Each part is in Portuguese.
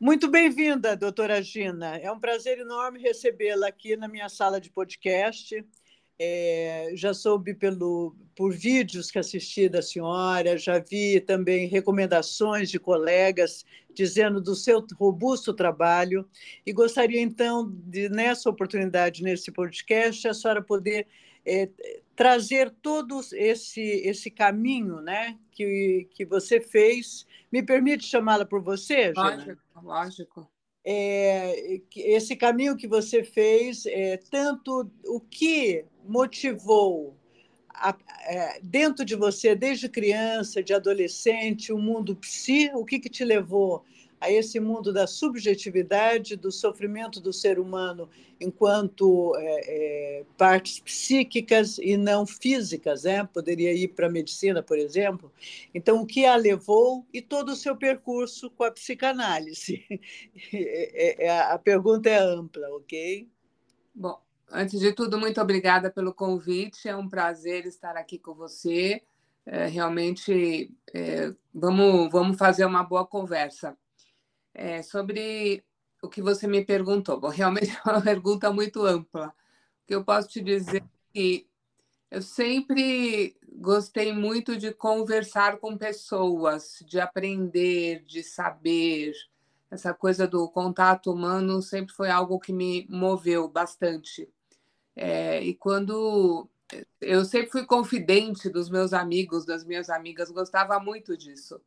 Muito bem-vinda, doutora Gina. É um prazer enorme recebê-la aqui na minha sala de podcast. É, já soube pelo, por vídeos que assisti da senhora, já vi também recomendações de colegas dizendo do seu robusto trabalho e gostaria então de nessa oportunidade nesse podcast a senhora poder é, trazer todo esse esse caminho, né, que que você fez. Me permite chamá-la por você, Gina? Lógico, lógico. É, esse caminho que você fez, é, tanto o que motivou a, é, dentro de você, desde criança, de adolescente, o mundo psi, o que, que te levou a esse mundo da subjetividade, do sofrimento do ser humano enquanto é, é, partes psíquicas e não físicas, né? Poderia ir para a medicina, por exemplo. Então, o que a levou e todo o seu percurso com a psicanálise? É, é, é, a pergunta é ampla, ok? Bom, antes de tudo, muito obrigada pelo convite. É um prazer estar aqui com você. É, realmente, é, vamos, vamos fazer uma boa conversa. É, sobre o que você me perguntou. Bom, realmente é uma pergunta muito ampla. O que eu posso te dizer é que eu sempre gostei muito de conversar com pessoas, de aprender, de saber. Essa coisa do contato humano sempre foi algo que me moveu bastante. É, e quando eu sempre fui confidente dos meus amigos, das minhas amigas, gostava muito disso.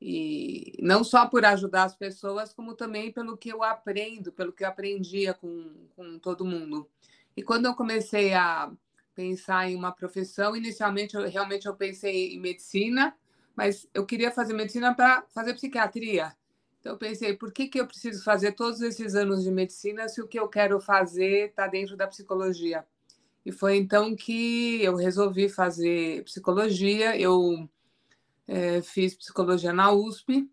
E não só por ajudar as pessoas, como também pelo que eu aprendo, pelo que eu aprendia com, com todo mundo. E quando eu comecei a pensar em uma profissão, inicialmente eu realmente eu pensei em medicina, mas eu queria fazer medicina para fazer psiquiatria. Então eu pensei, por que, que eu preciso fazer todos esses anos de medicina se o que eu quero fazer está dentro da psicologia? E foi então que eu resolvi fazer psicologia. Eu é, fiz psicologia na USP,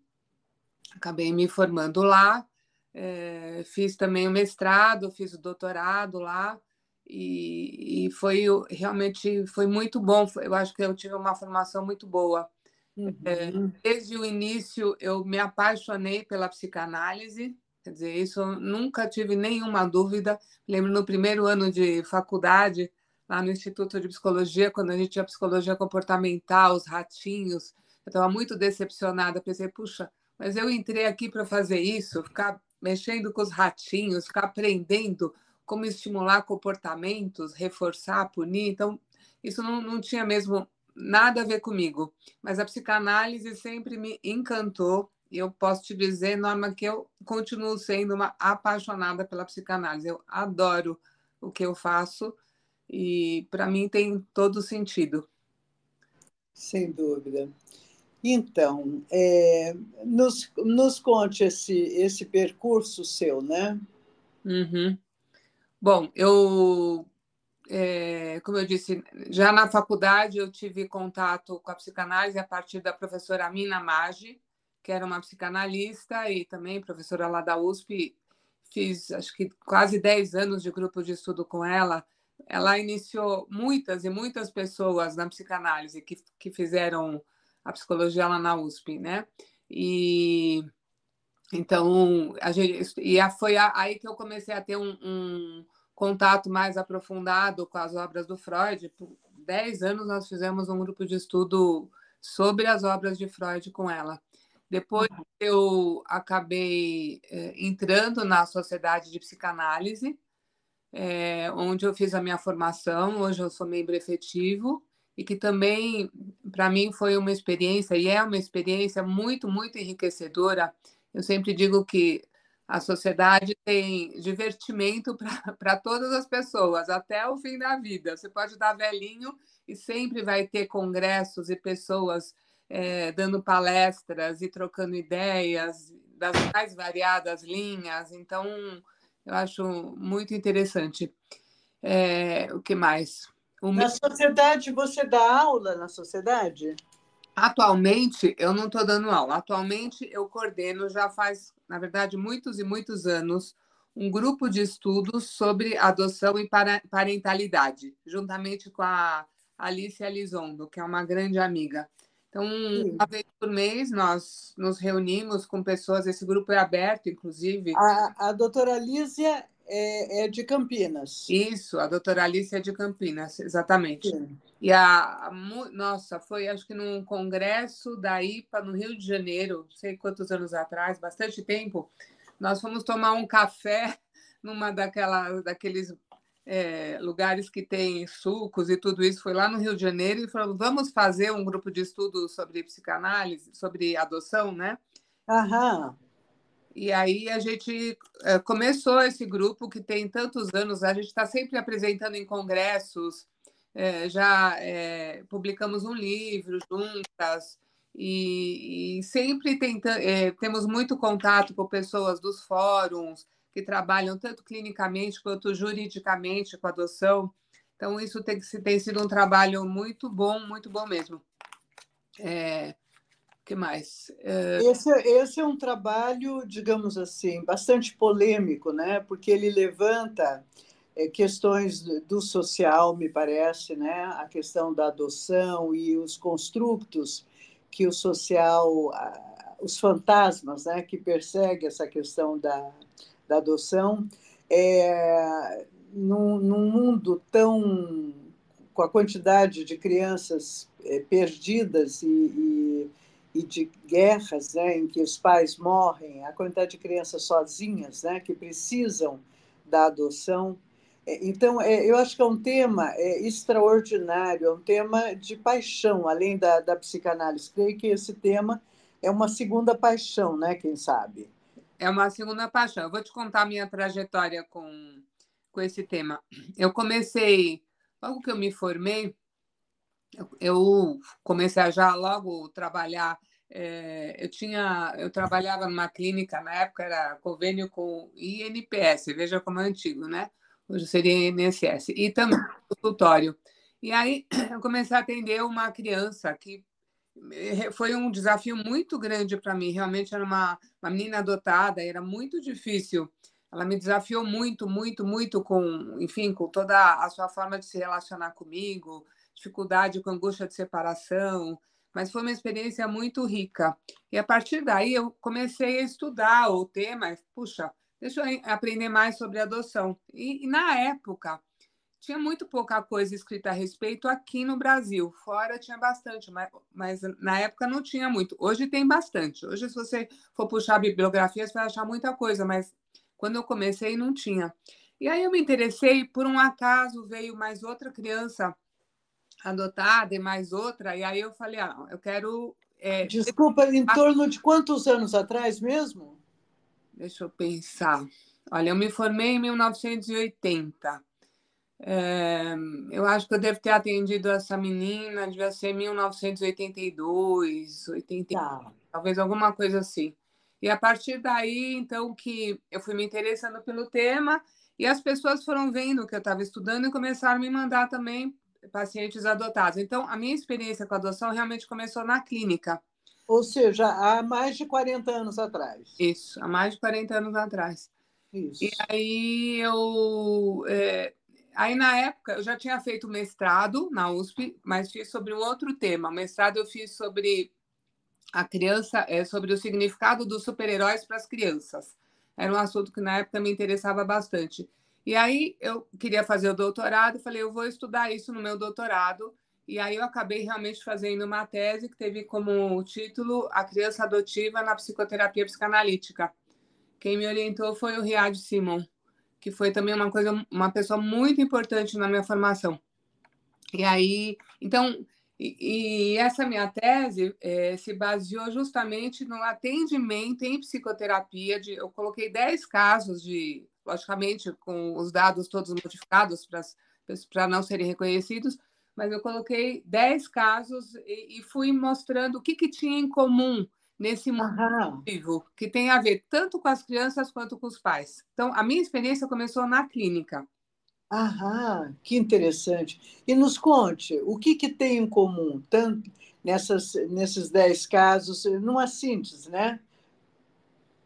acabei me formando lá, é, fiz também o mestrado, fiz o doutorado lá, e, e, foi realmente foi muito bom. Eu acho que eu tive uma formação muito boa. Uhum. É, desde o início, eu me apaixonei pela psicanálise, quer dizer, isso eu nunca tive nenhuma dúvida. Lembro no primeiro ano de faculdade, lá no Instituto de Psicologia, quando a gente tinha psicologia comportamental, os ratinhos, eu estava muito decepcionada. Pensei, puxa, mas eu entrei aqui para fazer isso, ficar mexendo com os ratinhos, ficar aprendendo como estimular comportamentos, reforçar, punir. Então, isso não, não tinha mesmo nada a ver comigo. Mas a psicanálise sempre me encantou. E eu posso te dizer, Norma, que eu continuo sendo uma apaixonada pela psicanálise. Eu adoro o que eu faço e para mim tem todo sentido. Sem dúvida. Então, é, nos, nos conte esse, esse percurso seu, né? Uhum. Bom, eu, é, como eu disse, já na faculdade eu tive contato com a psicanálise a partir da professora Mina Maggi, que era uma psicanalista e também professora lá da USP. Fiz, acho que, quase 10 anos de grupo de estudo com ela. Ela iniciou muitas e muitas pessoas na psicanálise que, que fizeram a psicologia lá na USP, né? E então a gente e foi aí que eu comecei a ter um, um contato mais aprofundado com as obras do Freud. Por dez anos nós fizemos um grupo de estudo sobre as obras de Freud com ela. Depois uhum. eu acabei é, entrando na Sociedade de Psicanálise, é, onde eu fiz a minha formação. Hoje eu sou membro efetivo e que também, para mim, foi uma experiência, e é uma experiência muito, muito enriquecedora. Eu sempre digo que a sociedade tem divertimento para todas as pessoas, até o fim da vida. Você pode dar velhinho e sempre vai ter congressos e pessoas é, dando palestras e trocando ideias das mais variadas linhas. Então, eu acho muito interessante. É, o que mais? Na sociedade, você dá aula na sociedade? Atualmente, eu não estou dando aula. Atualmente, eu coordeno, já faz, na verdade, muitos e muitos anos, um grupo de estudos sobre adoção e parentalidade, juntamente com a Alice Elizondo, que é uma grande amiga. Então, uma vez por mês, nós nos reunimos com pessoas, esse grupo é aberto, inclusive. A, a doutora Lísia é, é, de Campinas. Isso, a doutora Alice é de Campinas, exatamente. Sim. E a, a, nossa, foi acho que num congresso da IPA no Rio de Janeiro, não sei quantos anos atrás, bastante tempo, nós fomos tomar um café numa daquela, daqueles é, lugares que tem sucos e tudo isso, foi lá no Rio de Janeiro e falou: vamos fazer um grupo de estudo sobre psicanálise, sobre adoção, né? Aham. E aí a gente é, começou esse grupo que tem tantos anos, a gente está sempre apresentando em congressos, é, já é, publicamos um livro juntas, e, e sempre tenta, temos muito contato com pessoas dos fóruns que trabalham tanto clinicamente quanto juridicamente com adoção. Então, isso tem, tem sido um trabalho muito bom, muito bom mesmo. É, que mais? É... Esse, esse, é um trabalho, digamos assim, bastante polêmico, né? porque ele levanta é, questões do social, me parece, né? a questão da adoção e os construtos que o social, os fantasmas né? que perseguem essa questão da, da adoção. É, num, num mundo tão com a quantidade de crianças é, perdidas e, e e de guerras né, em que os pais morrem, a quantidade de crianças sozinhas né, que precisam da adoção. É, então, é, eu acho que é um tema é, extraordinário, é um tema de paixão, além da, da psicanálise. Creio que esse tema é uma segunda paixão, né? Quem sabe? É uma segunda paixão. Eu vou te contar a minha trajetória com, com esse tema. Eu comecei, logo que eu me formei, eu comecei a já logo trabalhar. É, eu tinha, eu trabalhava numa clínica na época era convênio com INPS, veja como é antigo, né? Hoje seria INSS e também consultório. E aí eu comecei a atender uma criança que eh, foi um desafio muito grande para mim. Realmente era uma, uma menina adotada, era muito difícil. Ela me desafiou muito, muito, muito com, enfim, com toda a sua forma de se relacionar comigo, dificuldade com angústia de separação, mas foi uma experiência muito rica. E a partir daí eu comecei a estudar o tema, puxa, deixa eu aprender mais sobre adoção. E, e na época tinha muito pouca coisa escrita a respeito aqui no Brasil. Fora tinha bastante, mas, mas na época não tinha muito. Hoje tem bastante. Hoje, se você for puxar a bibliografia, você vai achar muita coisa, mas quando eu comecei não tinha. E aí eu me interessei, por um acaso veio mais outra criança adotada e mais outra, e aí eu falei, ah, eu quero. É... Desculpa, em torno de quantos anos atrás mesmo? Deixa eu pensar. Olha, eu me formei em 1980. É, eu acho que eu devo ter atendido essa menina, devia ser 1982, 80, tá. talvez alguma coisa assim. E a partir daí, então, que eu fui me interessando pelo tema e as pessoas foram vendo que eu estava estudando e começaram a me mandar também pacientes adotados. Então, a minha experiência com a adoção realmente começou na clínica. Ou seja, há mais de 40 anos atrás. Isso, há mais de 40 anos atrás. Isso. E aí eu. É, aí, na época, eu já tinha feito mestrado na USP, mas fiz sobre um outro tema. O mestrado eu fiz sobre a criança, é, sobre o significado dos super-heróis para as crianças. Era um assunto que na época me interessava bastante. E aí eu queria fazer o doutorado, falei, eu vou estudar isso no meu doutorado. E aí eu acabei realmente fazendo uma tese que teve como título A Criança Adotiva na Psicoterapia Psicanalítica. Quem me orientou foi o Riad Simon, que foi também uma coisa, uma pessoa muito importante na minha formação. E aí, então, e, e essa minha tese é, se baseou justamente no atendimento em psicoterapia. De, eu coloquei 10 casos de logicamente com os dados todos modificados para não serem reconhecidos, mas eu coloquei 10 casos e, e fui mostrando o que, que tinha em comum nesse mundo vivo, que tem a ver tanto com as crianças quanto com os pais. Então, a minha experiência começou na clínica. Aham, que interessante. E nos conte, o que, que tem em comum tanto nessas, nesses 10 casos, numa síntese, né?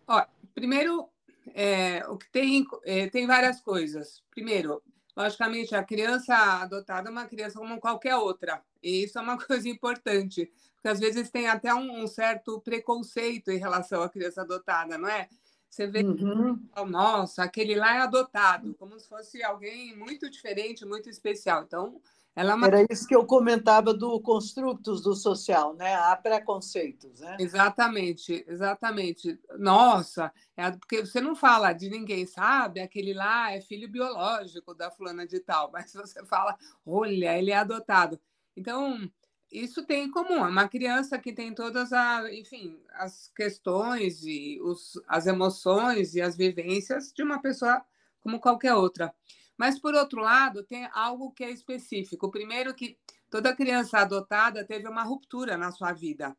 Ó, primeiro, é, o que tem, é, tem várias coisas. Primeiro, logicamente, a criança adotada é uma criança como qualquer outra, e isso é uma coisa importante, porque às vezes tem até um, um certo preconceito em relação à criança adotada, não é? Você vê, uhum. nossa, aquele lá é adotado, como se fosse alguém muito diferente, muito especial. Então, ela é uma... Era isso que eu comentava do construtos do social, né? Há preconceitos, né? Exatamente, exatamente. Nossa, é porque você não fala de ninguém, sabe? Aquele lá é filho biológico da fulana de tal, mas você fala, olha, ele é adotado. Então, isso tem em comum. É uma criança que tem todas as, enfim, as questões e os, as emoções e as vivências de uma pessoa como qualquer outra. Mas, por outro lado, tem algo que é específico. Primeiro que toda criança adotada teve uma ruptura na sua vida,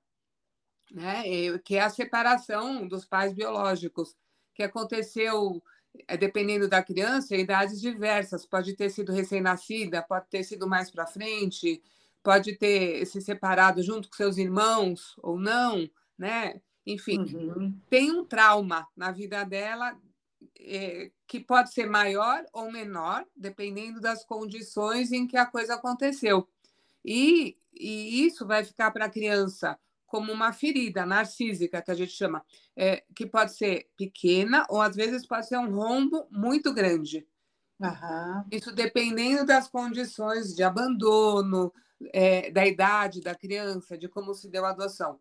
né? que é a separação dos pais biológicos, que aconteceu, é, dependendo da criança, em idades diversas. Pode ter sido recém-nascida, pode ter sido mais para frente, pode ter se separado junto com seus irmãos ou não, né? Enfim, uhum. tem um trauma na vida dela é, que pode ser maior ou menor, dependendo das condições em que a coisa aconteceu. E, e isso vai ficar para a criança como uma ferida narcísica, que a gente chama, é, que pode ser pequena ou às vezes pode ser um rombo muito grande. Uhum. Isso dependendo das condições de abandono, é, da idade da criança, de como se deu a adoção.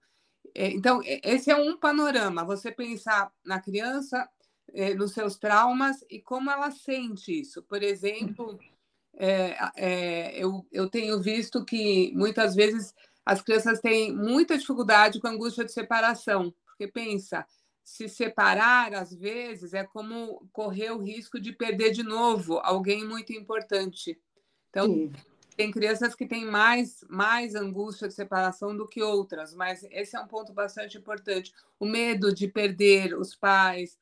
É, então, esse é um panorama, você pensar na criança é, nos seus traumas e como ela sente isso. Por exemplo, é, é, eu, eu tenho visto que muitas vezes as crianças têm muita dificuldade com a angústia de separação, porque pensa, se separar às vezes é como correr o risco de perder de novo alguém muito importante. Então, Sim. tem crianças que têm mais, mais angústia de separação do que outras, mas esse é um ponto bastante importante. O medo de perder os pais,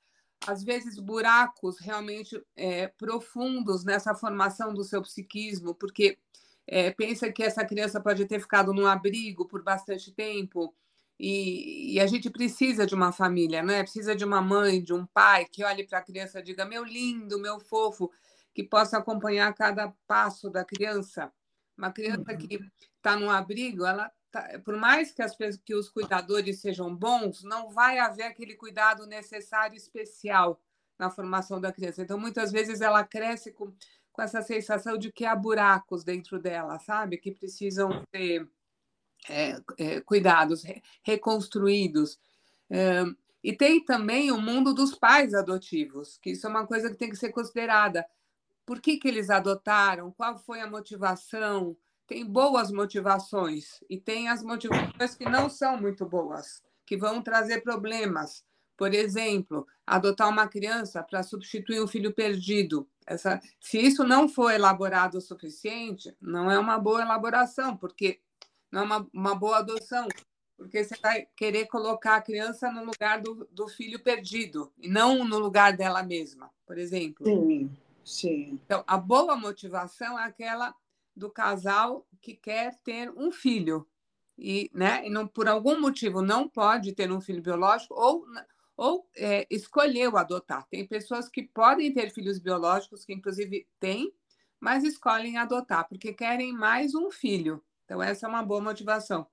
às vezes, buracos realmente é, profundos nessa formação do seu psiquismo, porque é, pensa que essa criança pode ter ficado num abrigo por bastante tempo, e, e, a gente precisa de uma família, né? Precisa de uma mãe, de um pai que olhe para a criança e diga: meu lindo, meu fofo, que possa acompanhar cada passo da criança. Uma criança uhum. que está num abrigo, ela Tá, por mais que, as, que os cuidadores sejam bons, não vai haver aquele cuidado necessário especial na formação da criança. Então, muitas vezes ela cresce com, com essa sensação de que há buracos dentro dela, sabe? Que precisam ser é, é, cuidados, re, reconstruídos. É, e tem também o mundo dos pais adotivos, que isso é uma coisa que tem que ser considerada. Por que, que eles adotaram? Qual foi a motivação? Tem boas motivações e tem as motivações que não são muito boas, que vão trazer problemas. Por exemplo, adotar uma criança para substituir um filho perdido. Essa, se isso não for elaborado o suficiente, não é uma boa elaboração, porque não é uma, uma boa adoção, porque você vai querer colocar a criança no lugar do, do filho perdido e não no lugar dela mesma, por exemplo. Sim, sim. Então, a boa motivação é aquela do casal que quer ter um filho e, né, e não, por algum motivo não pode ter um filho biológico ou, ou é, escolheu adotar. Tem pessoas que podem ter filhos biológicos, que inclusive têm, mas escolhem adotar, porque querem mais um filho. Então, essa é uma boa motivação.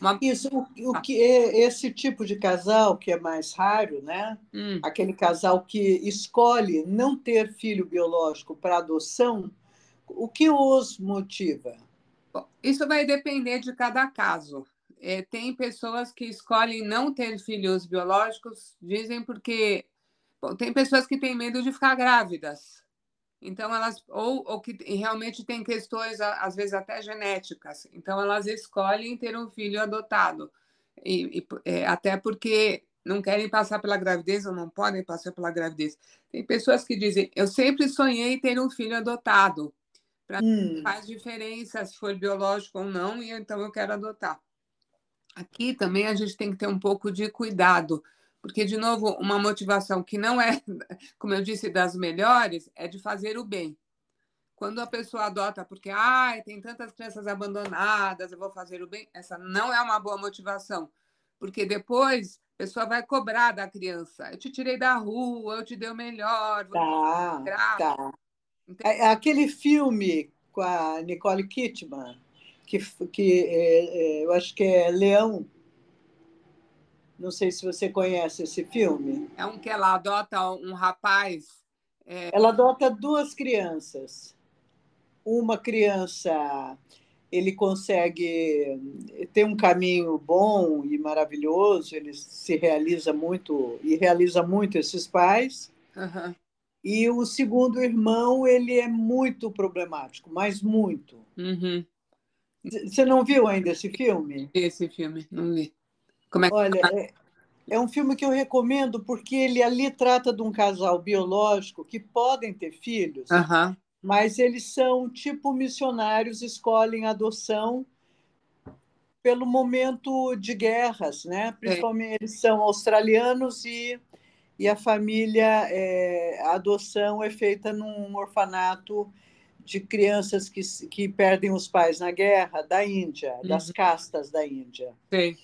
Uma... Isso, o, o ah. que é esse tipo de casal que é mais raro, né? Hum. Aquele casal que escolhe não ter filho biológico para adoção, o que os motiva? Bom, isso vai depender de cada caso. É, tem pessoas que escolhem não ter filhos biológicos, dizem porque bom, tem pessoas que têm medo de ficar grávidas. Então elas ou, ou que realmente têm questões às vezes até genéticas. Então elas escolhem ter um filho adotado e, e é, até porque não querem passar pela gravidez ou não podem passar pela gravidez. Tem pessoas que dizem: eu sempre sonhei ter um filho adotado para hum. faz diferença se for biológico ou não, e então eu quero adotar. Aqui também a gente tem que ter um pouco de cuidado, porque, de novo, uma motivação que não é, como eu disse, das melhores, é de fazer o bem. Quando a pessoa adota porque ah, tem tantas crianças abandonadas, eu vou fazer o bem, essa não é uma boa motivação, porque depois a pessoa vai cobrar da criança. Eu te tirei da rua, eu te dei o melhor. Tá, tá. É, é aquele filme com a Nicole Kidman, que, que é, é, eu acho que é Leão. Não sei se você conhece esse filme. É um que ela adota um rapaz. É... Ela adota duas crianças. Uma criança ele consegue ter um caminho bom e maravilhoso, ele se realiza muito e realiza muito esses pais. Uhum. E o segundo irmão, ele é muito problemático, mas muito. Uhum. Você não viu ainda esse filme? Esse filme, não vi. Como é que... Olha, é, é um filme que eu recomendo porque ele ali trata de um casal biológico que podem ter filhos, uhum mas eles são tipo missionários, escolhem adoção pelo momento de guerras, né? Principalmente é. eles são australianos e, e a família, é, a adoção é feita num orfanato de crianças que, que perdem os pais na guerra da Índia, uhum. das castas da Índia. Sim.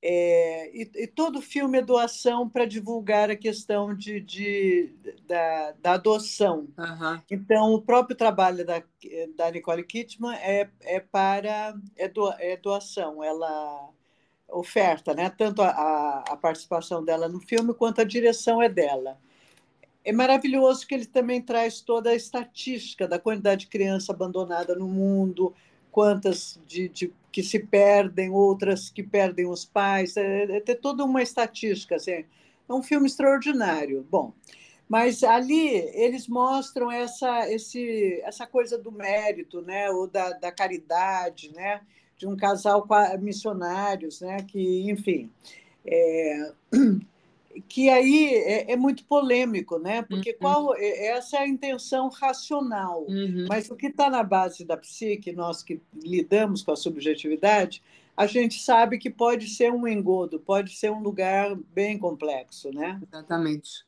É, e, e, todo filme é doação para divulgar a questão de, de da, da, adoção. Uhum. Então, o próprio trabalho da, da Nicole Kidman é, é para é, do, é doação. Ela oferta, né? tanto a, a participação dela no filme quanto a direção é dela. É maravilhoso que ele também traz toda a estatística da quantidade de criança abandonada no mundo, quantas de, de, que se perdem, outras que perdem os pais. É, é ter toda uma estatística. Assim. É um filme extraordinário. Bom, mas ali eles mostram essa, esse, essa coisa do mérito, né? ou da, da caridade, né? De um casal missionários, né? que, enfim. É que aí é, é, muito polêmico, né? Porque uhum. qual é, essa é a intenção racional, uhum. mas o que está na base da psique, nós que lidamos com a subjetividade, a gente sabe que pode ser um engodo, pode ser um lugar bem complexo, né? Exatamente.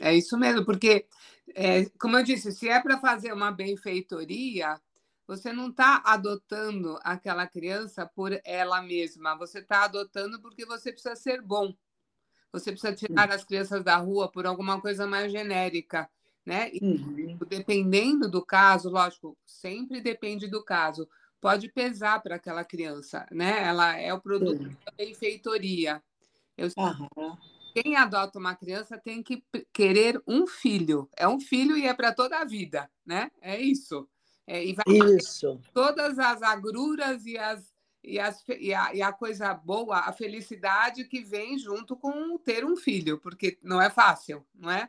É isso mesmo, porque, é, como eu disse, se é para fazer uma benfeitoria, você não está adotando aquela criança por ela mesma, você está adotando porque você precisa ser bom você precisa tirar as crianças da rua por alguma coisa mais genérica, né? E, uhum. dependendo do caso, lógico, sempre depende do caso, pode pesar para aquela criança, né? Ela é o produto uhum. da benfeitoria. Eu. Quem adota uma criança tem que querer um filho. É um filho e é para toda a vida, né? É isso. É, e vai isso. todas as agruras e as e, as, e, a, e a coisa boa, a felicidade que vem junto com ter um filho, porque não é fácil, não é?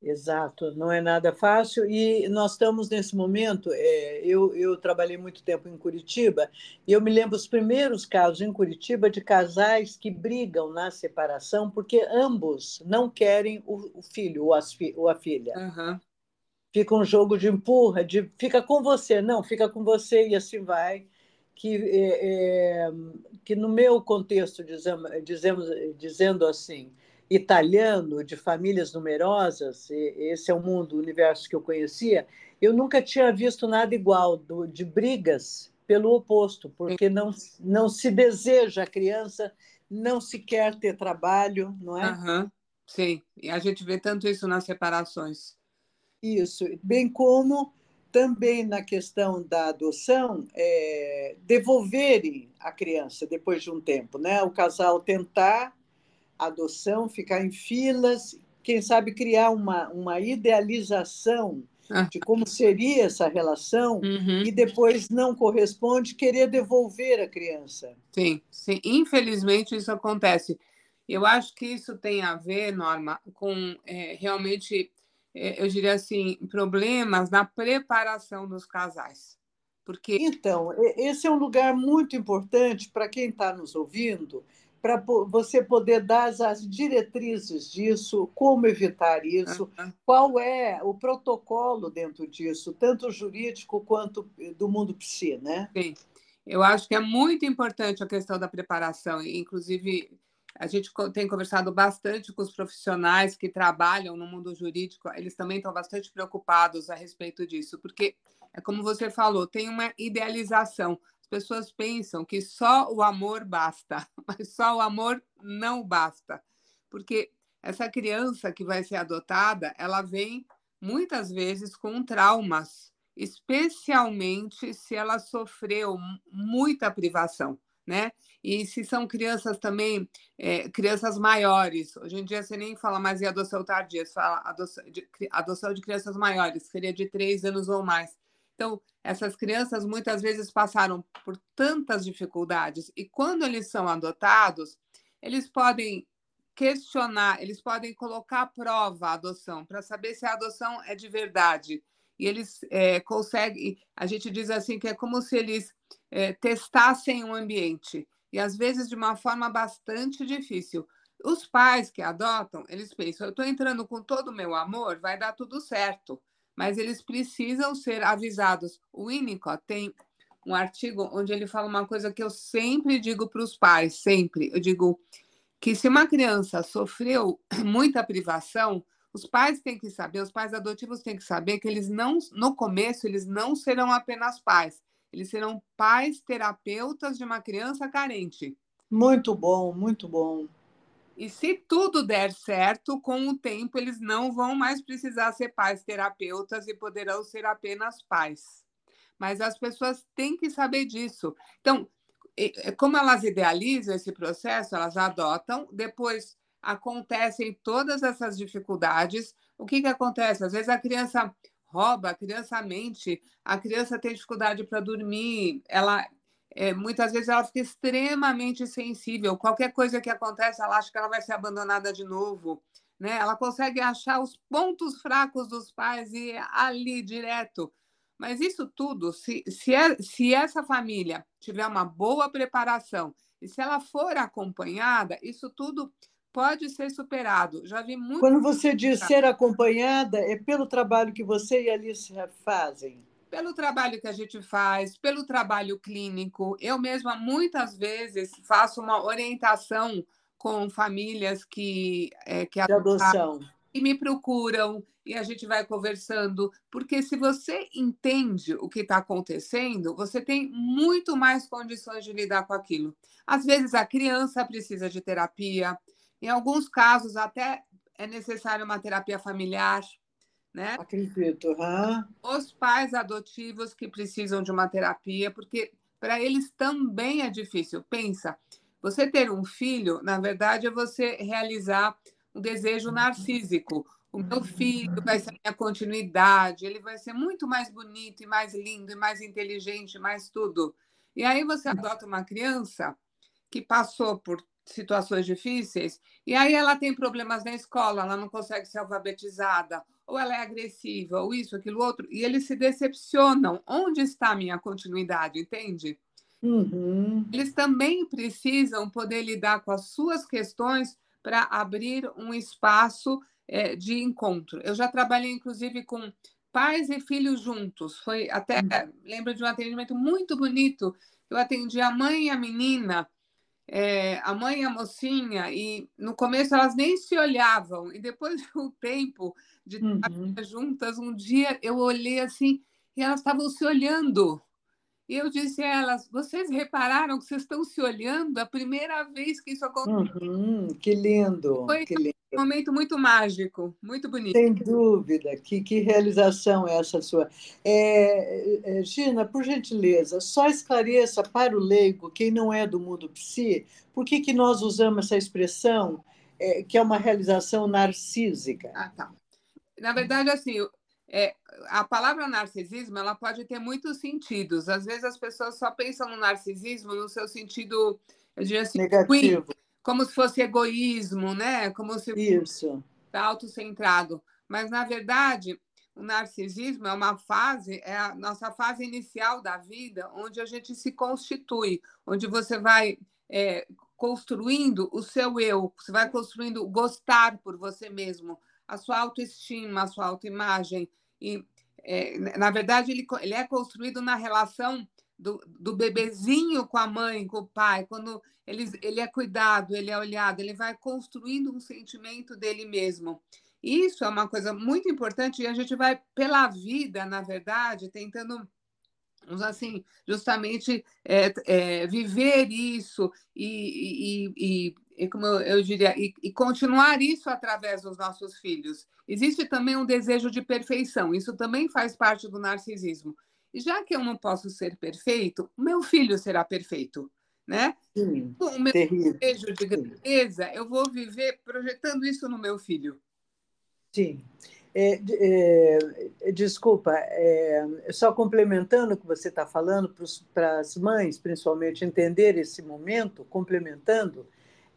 Exato, não é nada fácil. E nós estamos nesse momento. É, eu, eu trabalhei muito tempo em Curitiba e eu me lembro os primeiros casos em Curitiba de casais que brigam na separação porque ambos não querem o, o filho ou, as, ou a filha. Uhum. Fica um jogo de empurra, de fica com você, não, fica com você e assim vai que, é, é, que no meu contexto, dizemos, dizemos, dizendo assim, italiano, de famílias numerosas, esse é o mundo, o universo que eu conhecia, eu nunca tinha visto nada igual do, de brigas pelo oposto, porque não, não se deseja a criança, não se quer ter trabalho, não é? Uhum. Sim, e a gente vê tanto isso nas separações. Isso, bem como também na questão da adoção, é, devolverem a criança depois de um tempo, né? O casal tentar a adoção, ficar em filas, quem sabe criar uma, uma idealização ah. de como seria essa relação uhum. e depois não corresponde, querer devolver a criança. Sim, sim, infelizmente isso acontece. Eu acho que isso tem a ver, Norma, com é, realmente eu diria assim, problemas na preparação dos casais. Porque... Então, esse é um lugar muito importante para quem está nos ouvindo, para você poder dar as diretrizes disso, como evitar isso, uhum. qual é o protocolo dentro disso, tanto jurídico quanto do mundo psi, né? Sim. Eu acho que é muito importante a questão da preparação, inclusive a gente tem conversado bastante com os profissionais que trabalham no mundo jurídico, eles também estão bastante preocupados a respeito disso, porque é como você falou, tem uma idealização. As pessoas pensam que só o amor basta, mas só o amor não basta, porque essa criança que vai ser adotada, ela vem muitas vezes com traumas, especialmente se ela sofreu muita privação, né? E se são crianças também, é, crianças maiores, hoje em dia você nem fala mais em adoção tardia, você fala adoção de, adoção de crianças maiores, seria de três anos ou mais. Então, essas crianças muitas vezes passaram por tantas dificuldades, e quando eles são adotados, eles podem questionar, eles podem colocar à prova a adoção, para saber se a adoção é de verdade. E eles é, conseguem, a gente diz assim, que é como se eles é, testassem o ambiente, e às vezes de uma forma bastante difícil. Os pais que adotam, eles pensam, eu estou entrando com todo o meu amor, vai dar tudo certo, mas eles precisam ser avisados. O Winnicott tem um artigo onde ele fala uma coisa que eu sempre digo para os pais, sempre. Eu digo que se uma criança sofreu muita privação, os pais têm que saber, os pais adotivos têm que saber que eles não, no começo, eles não serão apenas pais, eles serão pais terapeutas de uma criança carente. Muito bom, muito bom. E se tudo der certo, com o tempo eles não vão mais precisar ser pais terapeutas e poderão ser apenas pais mas as pessoas têm que saber disso. Então, como elas idealizam esse processo, elas adotam, depois acontecem todas essas dificuldades. O que, que acontece? Às vezes a criança rouba, a criança mente, a criança tem dificuldade para dormir, ela é, muitas vezes ela fica extremamente sensível. Qualquer coisa que acontece, ela acha que ela vai ser abandonada de novo. Né? Ela consegue achar os pontos fracos dos pais e ali direto. Mas isso tudo, se, se, é, se essa família tiver uma boa preparação e se ela for acompanhada, isso tudo pode ser superado. Já vi muito. Quando você diz ser acompanhada, é pelo trabalho que você e a Alice fazem? Pelo trabalho que a gente faz, pelo trabalho clínico. Eu mesma, muitas vezes, faço uma orientação com famílias que. É, que de adoção e me procuram e a gente vai conversando, porque se você entende o que está acontecendo, você tem muito mais condições de lidar com aquilo. Às vezes a criança precisa de terapia, em alguns casos até é necessário uma terapia familiar, né? Acredito. Uhum. Os pais adotivos que precisam de uma terapia, porque para eles também é difícil. Pensa, você ter um filho, na verdade, é você realizar um desejo narcísico. O meu filho vai ser a minha continuidade, ele vai ser muito mais bonito e mais lindo e mais inteligente, mais tudo. E aí você adota uma criança que passou por situações difíceis e aí ela tem problemas na escola, ela não consegue ser alfabetizada, ou ela é agressiva, ou isso, aquilo, outro, e eles se decepcionam. Onde está a minha continuidade, entende? Uhum. Eles também precisam poder lidar com as suas questões para abrir um espaço é, de encontro. Eu já trabalhei, inclusive, com pais e filhos juntos. Foi até uhum. lembro de um atendimento muito bonito. Eu atendi a mãe e a menina, é, a mãe e a mocinha, e no começo elas nem se olhavam. E depois de um tempo de estar uhum. juntas, um dia eu olhei assim e elas estavam se olhando. E eu disse a elas: vocês repararam que vocês estão se olhando a primeira vez que isso aconteceu? Uhum, que lindo! Foi que lindo. Um momento muito mágico, muito bonito. Sem dúvida, que, que realização é essa sua. É, é, Gina, por gentileza, só esclareça para o leigo, quem não é do mundo psi, por que, que nós usamos essa expressão é, que é uma realização narcísica? Ah, tá. Na verdade, assim, é, a palavra narcisismo ela pode ter muitos sentidos. Às vezes as pessoas só pensam no narcisismo no seu sentido, eu diria assim, negativo, ruim, como se fosse egoísmo, né? Como se isso autocentrado. Mas na verdade, o narcisismo é uma fase, é a nossa fase inicial da vida, onde a gente se constitui, onde você vai é, construindo o seu eu, você vai construindo gostar por você mesmo, a sua autoestima, a sua autoimagem. E, é, na verdade, ele, ele é construído na relação do, do bebezinho com a mãe, com o pai, quando ele, ele é cuidado, ele é olhado, ele vai construindo um sentimento dele mesmo. Isso é uma coisa muito importante e a gente vai pela vida, na verdade, tentando assim, justamente é, é, viver isso e, e, e e como eu diria, e, e, continuar isso através dos nossos filhos. Existe também um desejo de perfeição, isso também faz parte do narcisismo. E já que eu não posso ser perfeito, meu filho será perfeito, né? Sim, o meu terrível. desejo de grandeza, eu vou viver projetando isso no meu filho. Sim. É, é, desculpa, é, só complementando o que você está falando, para as mães, principalmente, entender esse momento, complementando,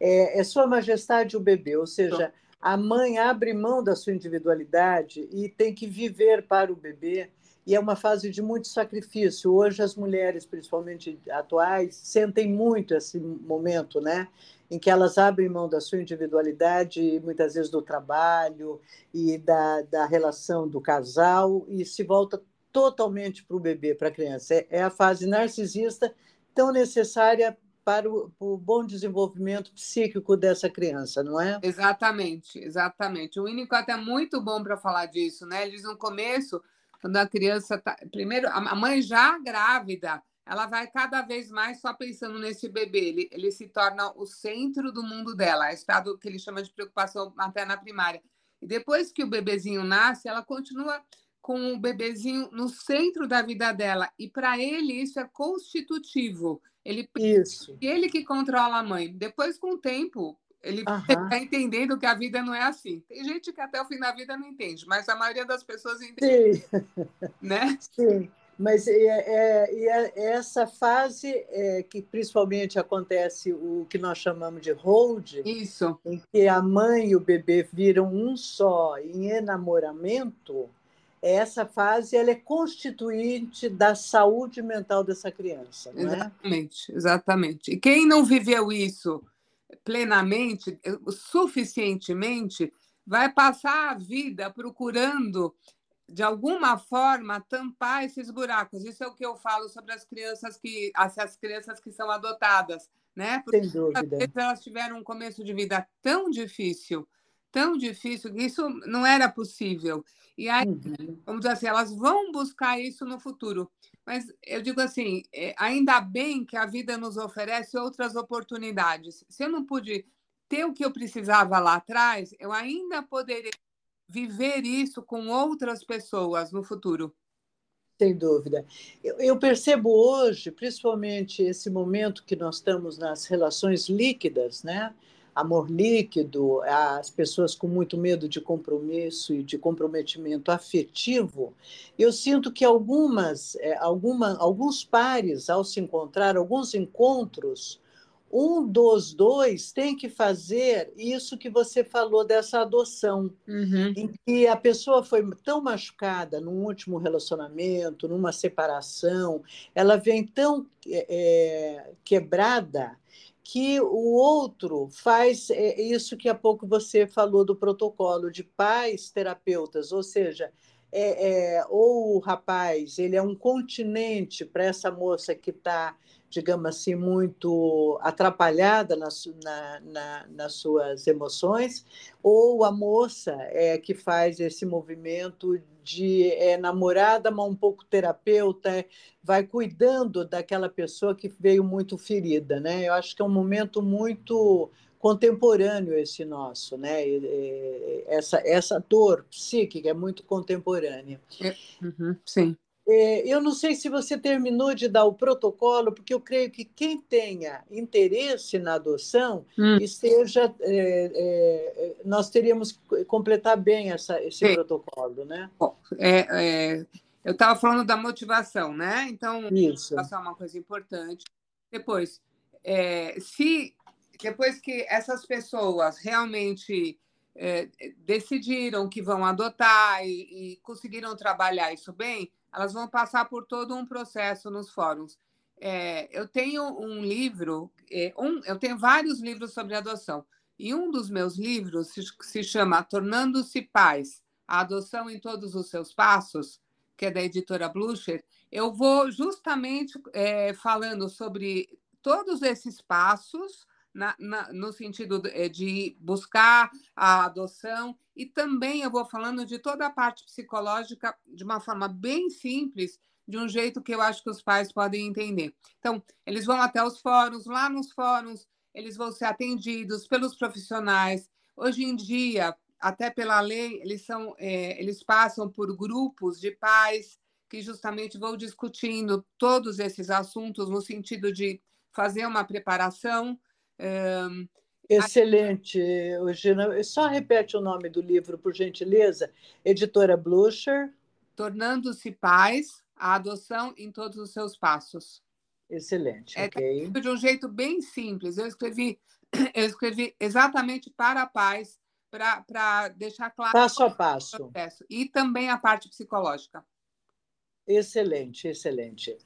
é, é Sua Majestade o bebê, ou seja, a mãe abre mão da sua individualidade e tem que viver para o bebê, e é uma fase de muito sacrifício. Hoje, as mulheres, principalmente atuais, sentem muito esse momento, né? em que elas abrem mão da sua individualidade, muitas vezes do trabalho e da, da relação do casal, e se volta totalmente para o bebê, para a criança. É, é, a fase narcisista tão necessária para o, para o, bom desenvolvimento psíquico dessa criança, não é? Exatamente, exatamente. O Winnicott é muito bom para falar disso, né? Ele diz no começo, quando a criança está. Primeiro, a mãe já grávida ela vai cada vez mais só pensando nesse bebê. Ele, ele se torna o centro do mundo dela, é estado que ele chama de preocupação materna primária. E depois que o bebezinho nasce, ela continua com o bebezinho no centro da vida dela. E para ele isso é constitutivo. Ele isso. ele que controla a mãe. Depois, com o tempo, ele está entendendo que a vida não é assim. Tem gente que até o fim da vida não entende, mas a maioria das pessoas entende. Sim. Né? Sim. Mas é, é, é essa fase é, que principalmente acontece o que nós chamamos de hold, Isso. em que a mãe e o bebê viram um só em enamoramento, essa fase ela é constituinte da saúde mental dessa criança. É? exatamente, exatamente. E quem não viveu isso plenamente, suficientemente, vai passar a vida procurando de alguma forma tampar esses buracos. Isso é o que eu falo sobre as crianças que as, as crianças que são adotadas, né? Porque Sem dúvida. elas tiveram um começo de vida tão difícil, tão difícil que isso não era possível. E aí, uhum. vamos dizer assim, elas vão buscar isso no futuro. Mas eu digo assim, é, ainda bem que a vida nos oferece outras oportunidades. Se eu não pude ter o que eu precisava lá atrás, eu ainda poderia viver isso com outras pessoas no futuro. Sem dúvida. Eu, eu, percebo hoje, principalmente esse momento que nós estamos nas relações líquidas, né? Amor líquido, as pessoas com muito medo de compromisso e de comprometimento afetivo. Eu sinto que algumas, é, alguma, alguns pares, ao se encontrar, alguns encontros, um dos dois tem que fazer isso que você falou dessa adoção, uhum. em que a pessoa foi tão machucada num último relacionamento, numa separação, ela vem tão é, quebrada que o outro faz é, isso que há pouco você falou do protocolo de pais terapeutas, ou seja, é, é, ou o rapaz ele é um continente para essa moça que está digamos assim, muito atrapalhada na, na, nas suas emoções, ou a moça é que faz esse movimento de é, namorada, mas um pouco terapeuta, vai cuidando daquela pessoa que veio muito ferida, né? Eu acho que é um momento muito contemporâneo esse nosso, né? Essa essa dor psíquica é muito contemporânea. É, uhum, sim. É, eu não sei se você terminou de dar o protocolo, porque eu creio que quem tenha interesse na adoção hum. esteja. É, é, nós teríamos que completar bem essa, esse Sim. protocolo, né? Bom, é, é eu estava falando da motivação, né? Então, Isso. é uma coisa importante. Depois, é, se depois que essas pessoas realmente decidiram que vão adotar e, e conseguiram trabalhar isso bem, elas vão passar por todo um processo nos fóruns. É, eu tenho um livro, é, um, eu tenho vários livros sobre adoção, e um dos meus livros se, se chama Tornando-se Pais, a adoção em todos os seus passos, que é da editora Blucher. Eu vou justamente é, falando sobre todos esses passos, na, na, no sentido de, eh, de buscar a adoção, e também eu vou falando de toda a parte psicológica de uma forma bem simples, de um jeito que eu acho que os pais podem entender. Então, eles vão até os fóruns, lá nos fóruns, eles vão ser atendidos pelos profissionais. Hoje em dia, até pela lei, eles, são, é, eles passam por grupos de pais que justamente vão discutindo todos esses assuntos no sentido de fazer uma preparação. Um, Excelente, Eugênia. Só repete o nome do livro, por gentileza. Editora Blucher. Tornando-se pais, a adoção em todos os seus passos. Excelente, é, ok. De um jeito bem simples. Eu escrevi, eu escrevi exatamente para pais, para deixar claro passo a passo. Processo. E também a parte psicológica. Excelente, excelente.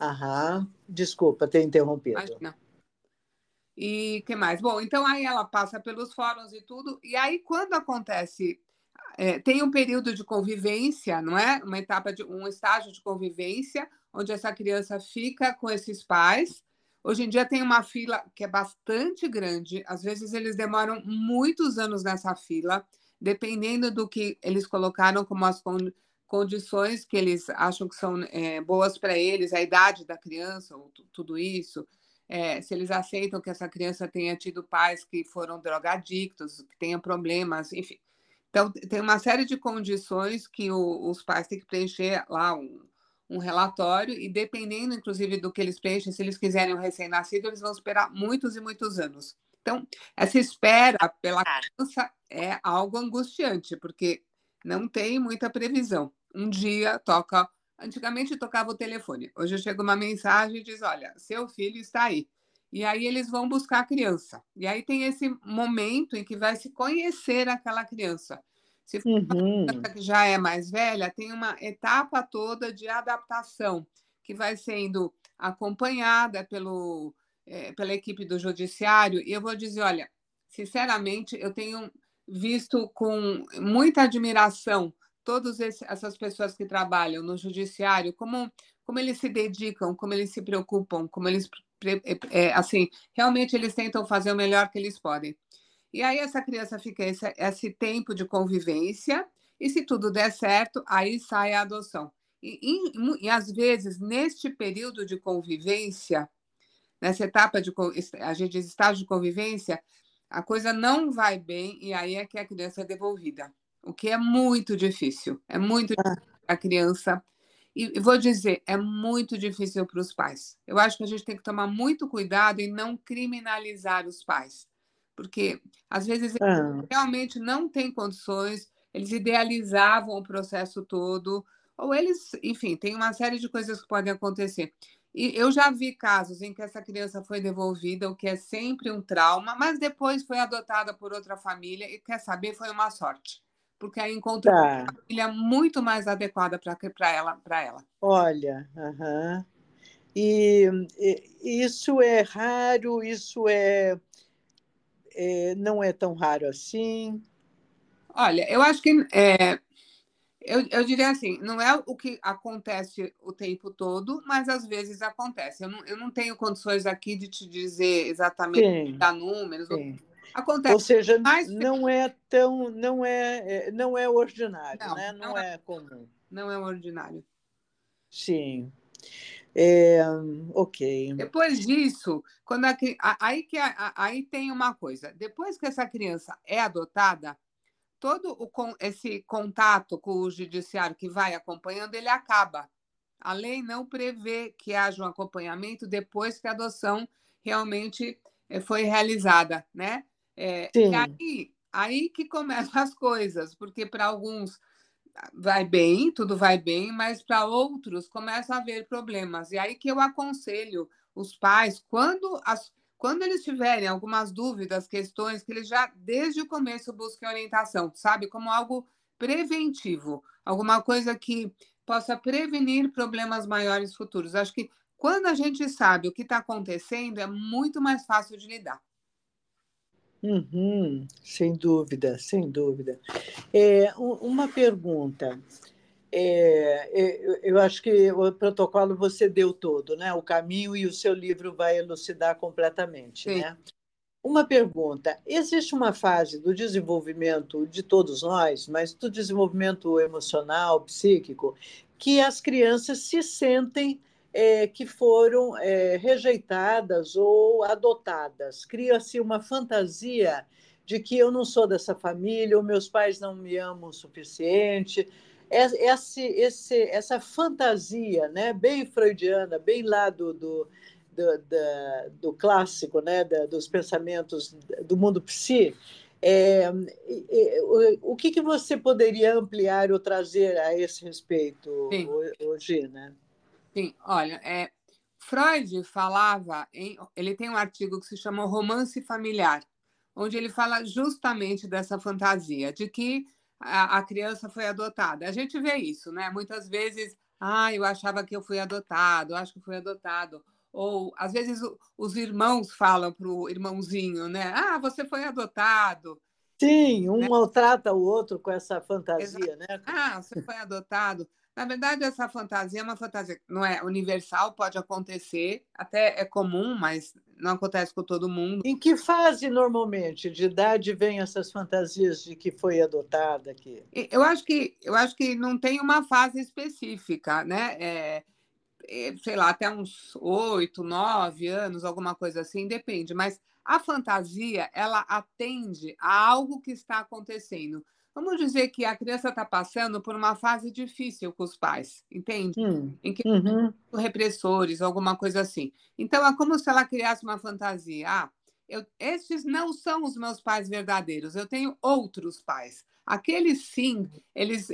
Aham. Desculpa ter interrompido. Imagina. E que mais? Bom, então aí ela passa pelos fóruns e tudo, e aí quando acontece, é, tem um período de convivência, não é? Uma etapa de um estágio de convivência, onde essa criança fica com esses pais. Hoje em dia tem uma fila que é bastante grande, às vezes eles demoram muitos anos nessa fila, dependendo do que eles colocaram como as condições que eles acham que são é, boas para eles, a idade da criança, tudo isso, é, se eles aceitam que essa criança tenha tido pais que foram drogadictos, que tenha problemas, enfim. Então, tem uma série de condições que o, os pais têm que preencher lá um, um relatório, e dependendo, inclusive, do que eles preenchem, se eles quiserem um recém-nascido, eles vão esperar muitos e muitos anos. Então, essa espera pela criança é algo angustiante, porque não tem muita previsão um dia toca. Antigamente tocava o telefone. Hoje chega uma mensagem e diz: Olha, seu filho está aí. E aí eles vão buscar a criança. E aí tem esse momento em que vai se conhecer aquela criança. Se for uma uhum. criança que já é mais velha, tem uma etapa toda de adaptação que vai sendo acompanhada pelo, é, pela equipe do judiciário. E eu vou dizer, olha, sinceramente, eu tenho visto com muita admiração todas essas pessoas que trabalham no judiciário, como, como eles se dedicam, como eles se preocupam, como eles, é, assim, realmente eles tentam fazer o melhor que eles podem. E aí essa criança fica esse, esse tempo de convivência, e se tudo der certo, aí sai a adoção. E, e, e às vezes, neste período de convivência, nessa etapa de a gente diz estágio de convivência, a coisa não vai bem e aí é que a criança é devolvida o que é muito difícil. É muito ah. difícil a criança. E vou dizer, é muito difícil para os pais. Eu acho que a gente tem que tomar muito cuidado em não criminalizar os pais, porque às vezes eles ah. realmente não têm condições, eles idealizavam o processo todo, ou eles, enfim, tem uma série de coisas que podem acontecer. E eu já vi casos em que essa criança foi devolvida, o que é sempre um trauma, mas depois foi adotada por outra família e quer saber, foi uma sorte porque aí encontrou tá. uma família muito mais adequada para ela, para ela. Olha, uhum. e, e, isso é raro, isso é, é, não é tão raro assim. Olha, eu acho que é, eu, eu diria assim, não é o que acontece o tempo todo, mas às vezes acontece. Eu não, eu não tenho condições aqui de te dizer exatamente dar números. Sim. Acontece. Ou seja, mais... não é tão, não é, é, não é ordinário, não, né? não, não é, é, comum. Não é ordinário. Sim. É, ok. Depois disso, quando a, aí que aí tem uma coisa. Depois que essa criança é adotada, todo o, esse contato com o judiciário que vai acompanhando, ele acaba. A lei não prevê que haja um acompanhamento depois que a adoção realmente eh, foi realizada, né? É, e aí, aí que começam as coisas, porque para alguns vai bem, tudo vai bem, mas para outros começa a haver problemas. E aí que eu aconselho os pais, quando, as, quando eles tiverem algumas dúvidas, questões, que eles já desde o começo busquem orientação, sabe? Como algo preventivo, alguma coisa que possa prevenir problemas maiores futuros. Acho que quando a gente sabe o que está acontecendo, é muito mais fácil de lidar. Uhum, sem dúvida, sem dúvida. É, uma pergunta. É, é eu acho que o protocolo você deu todo, né? O caminho e o seu livro vai elucidar completamente, Sim. né? Uma pergunta: existe uma fase do desenvolvimento de todos nós, mas do desenvolvimento emocional, psíquico, que as crianças se sentem é, que foram é, rejeitadas ou adotadas. Cria-se uma fantasia de que eu não sou dessa família, ou meus pais não me amam o suficiente. Esse, esse, essa fantasia, né, bem freudiana, bem lá do, do, do, do, clássico, né, dos pensamentos do mundo psi, é, o que, que você poderia ampliar ou trazer a esse respeito, hoje, né? Sim, olha, é, Freud falava, em, ele tem um artigo que se chama Romance Familiar, onde ele fala justamente dessa fantasia, de que a, a criança foi adotada. A gente vê isso, né? Muitas vezes, ah, eu achava que eu fui adotado, eu acho que fui adotado. Ou, às vezes, o, os irmãos falam para o irmãozinho, né? Ah, você foi adotado. Sim, um né? maltrata o outro com essa fantasia, Exato. né? Ah, você foi adotado. Na verdade, essa fantasia é uma fantasia não é universal, pode acontecer, até é comum, mas não acontece com todo mundo. Em que fase normalmente de idade vem essas fantasias de que foi adotada aqui? Eu acho que eu acho que não tem uma fase específica, né? É, é, sei lá, até uns oito, nove anos, alguma coisa assim, depende. Mas a fantasia ela atende a algo que está acontecendo. Vamos dizer que a criança está passando por uma fase difícil com os pais, entende? Hum, em que uhum. repressores, alguma coisa assim. Então, é como se ela criasse uma fantasia. Ah, eu, estes não são os meus pais verdadeiros, eu tenho outros pais. Aqueles sim, eles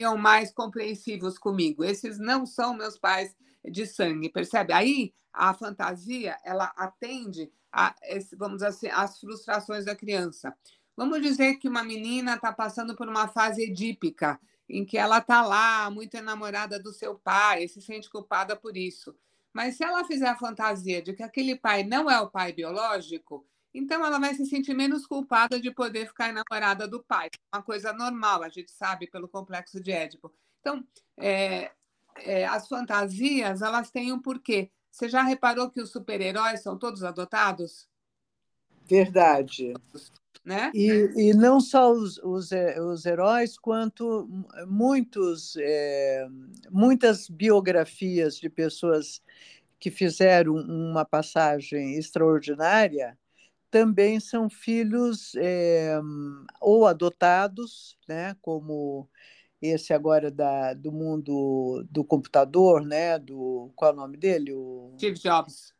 são mais compreensivos comigo. Esses não são meus pais de sangue, percebe? Aí a fantasia ela atende a, vamos dizer assim, as frustrações da criança. Vamos dizer que uma menina está passando por uma fase edípica, em que ela está lá, muito enamorada do seu pai, e se sente culpada por isso. Mas se ela fizer a fantasia de que aquele pai não é o pai biológico, então ela vai se sentir menos culpada de poder ficar enamorada do pai. Uma coisa normal, a gente sabe pelo complexo de Édipo. Então, é, é, as fantasias, elas têm um porquê. Você já reparou que os super-heróis são todos adotados? Verdade. Né? E, e não só os, os, é, os heróis, quanto muitos, é, muitas biografias de pessoas que fizeram uma passagem extraordinária também são filhos é, ou adotados, né, como esse agora da, do mundo do computador, né, do qual é o nome dele? O... Steve Jobs.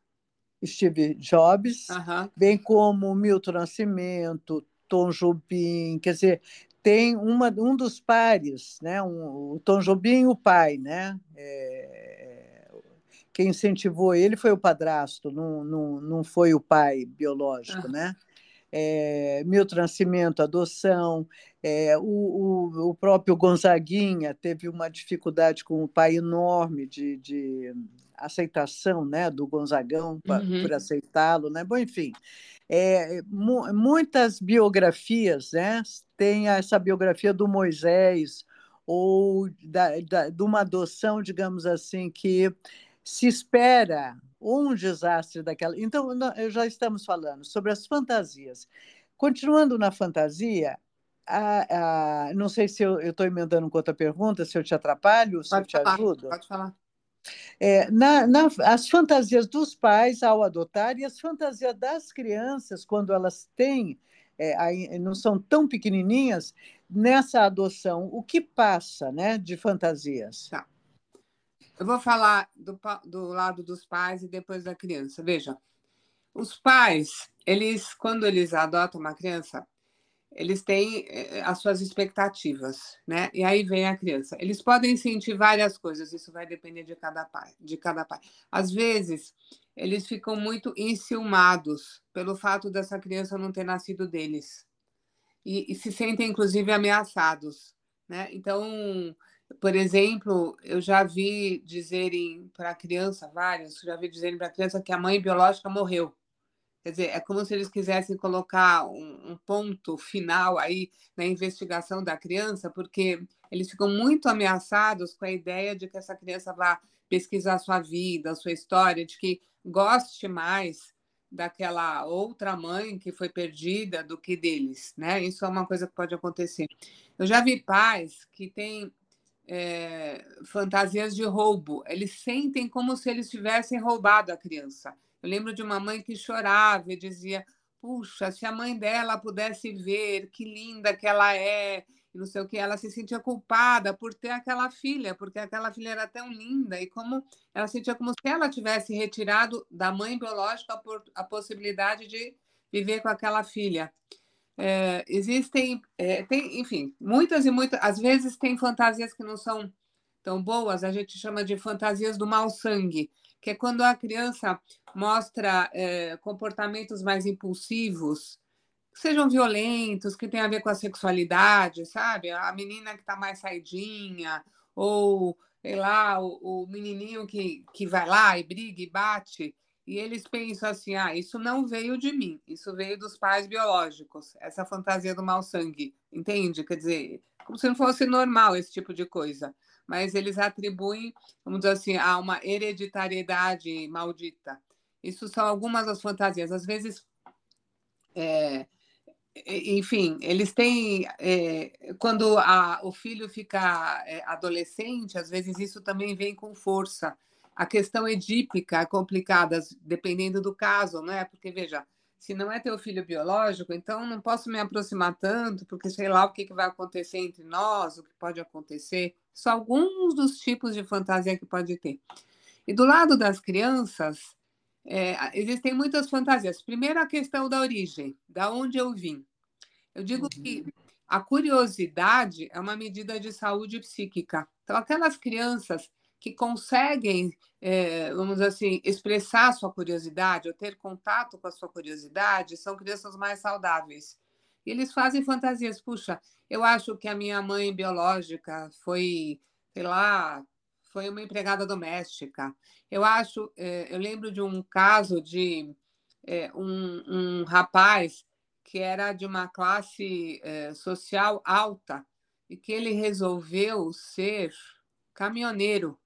Steve Jobs, bem como Milton Nascimento, Tom Jobim, quer dizer, tem uma, um dos pares, né? Um, o Tom Jobim, o pai, né? É, quem incentivou ele foi o padrasto, não, não, não foi o pai biológico, ah. né? É, Milton Nascimento, adoção, é, o, o, o, próprio Gonzaguinha teve uma dificuldade com o pai enorme de, de aceitação né, do Gonzagão uhum. por aceitá-lo. Né? Bom, enfim, é, mu muitas biografias né, têm essa biografia do Moisés ou da, da, de uma adoção, digamos assim, que se espera um desastre daquela. Então, já estamos falando sobre as fantasias. Continuando na fantasia, a, a, não sei se eu estou emendando com outra pergunta, se eu te atrapalho, se pode eu te falar, ajudo. Pode falar. É, na, na, as fantasias dos pais ao adotar e as fantasias das crianças, quando elas têm, é, não são tão pequenininhas, nessa adoção, o que passa né, de fantasias? Tá. Eu vou falar do, do lado dos pais e depois da criança. Veja, os pais, eles, quando eles adotam uma criança, eles têm eh, as suas expectativas, né? E aí vem a criança. Eles podem sentir várias coisas, isso vai depender de cada pai, de cada pai. Às vezes, eles ficam muito enciumados pelo fato dessa criança não ter nascido deles. E, e se sentem, inclusive, ameaçados, né? Então, por exemplo, eu já vi dizerem para a criança, vários, já vi dizerem para a criança que a mãe biológica morreu. Quer dizer, é como se eles quisessem colocar um, um, ponto final aí na investigação da criança, porque eles ficam muito ameaçados com a ideia de que essa criança vá pesquisar sua vida, sua história, de que goste mais daquela outra mãe que foi perdida do que deles, né? Isso é uma coisa que pode acontecer. Eu já vi pais que têm é, fantasias de roubo. Eles sentem como se eles tivessem roubado a criança. Eu lembro de uma mãe que chorava e dizia: Puxa, se a mãe dela pudesse ver que linda que ela é, e não sei o que, ela se sentia culpada por ter aquela filha, porque aquela filha era tão linda, e como ela sentia como se ela tivesse retirado da mãe biológica a, possibilidade de viver com aquela filha. É, existem, é, tem, enfim, muitas e muitas, às vezes tem fantasias que não são tão boas, a gente chama de fantasias do mau sangue, que é quando a criança mostra é, comportamentos mais impulsivos, que sejam violentos, que tenham a ver com a sexualidade, sabe? A menina que está mais saidinha, ou, sei lá, o, o, menininho que, que vai lá e briga e bate, e eles pensam assim: ah, isso não veio de mim, isso veio dos pais biológicos, essa fantasia do mau sangue, entende? Quer dizer, como se não fosse normal esse tipo de coisa mas eles atribuem, vamos dizer assim, a uma hereditariedade maldita. Isso são algumas das fantasias. Às vezes, é, enfim, eles têm. É, quando a, o filho fica é, adolescente, às vezes isso também vem com força. A questão edípica é complicada, dependendo do caso, não é? Porque, veja, se não é teu filho biológico, então não posso me aproximar tanto, porque sei lá o que, que vai acontecer entre nós, o que pode acontecer. São alguns dos tipos de fantasia que pode ter. E do lado das crianças, é, existem muitas fantasias. Primeiro, a questão da origem, da onde eu vim. Eu digo uhum. que a curiosidade é uma medida de saúde psíquica. Então, aquelas crianças que conseguem, é, vamos dizer assim, expressar sua curiosidade ou ter contato com a sua curiosidade, são crianças mais saudáveis. Eles fazem fantasias. Puxa, eu acho que a minha mãe biológica foi, sei lá, foi uma empregada doméstica. Eu acho, é, eu lembro de um caso de é, um, um rapaz que era de uma classe é, social alta e que ele resolveu ser caminhoneiro.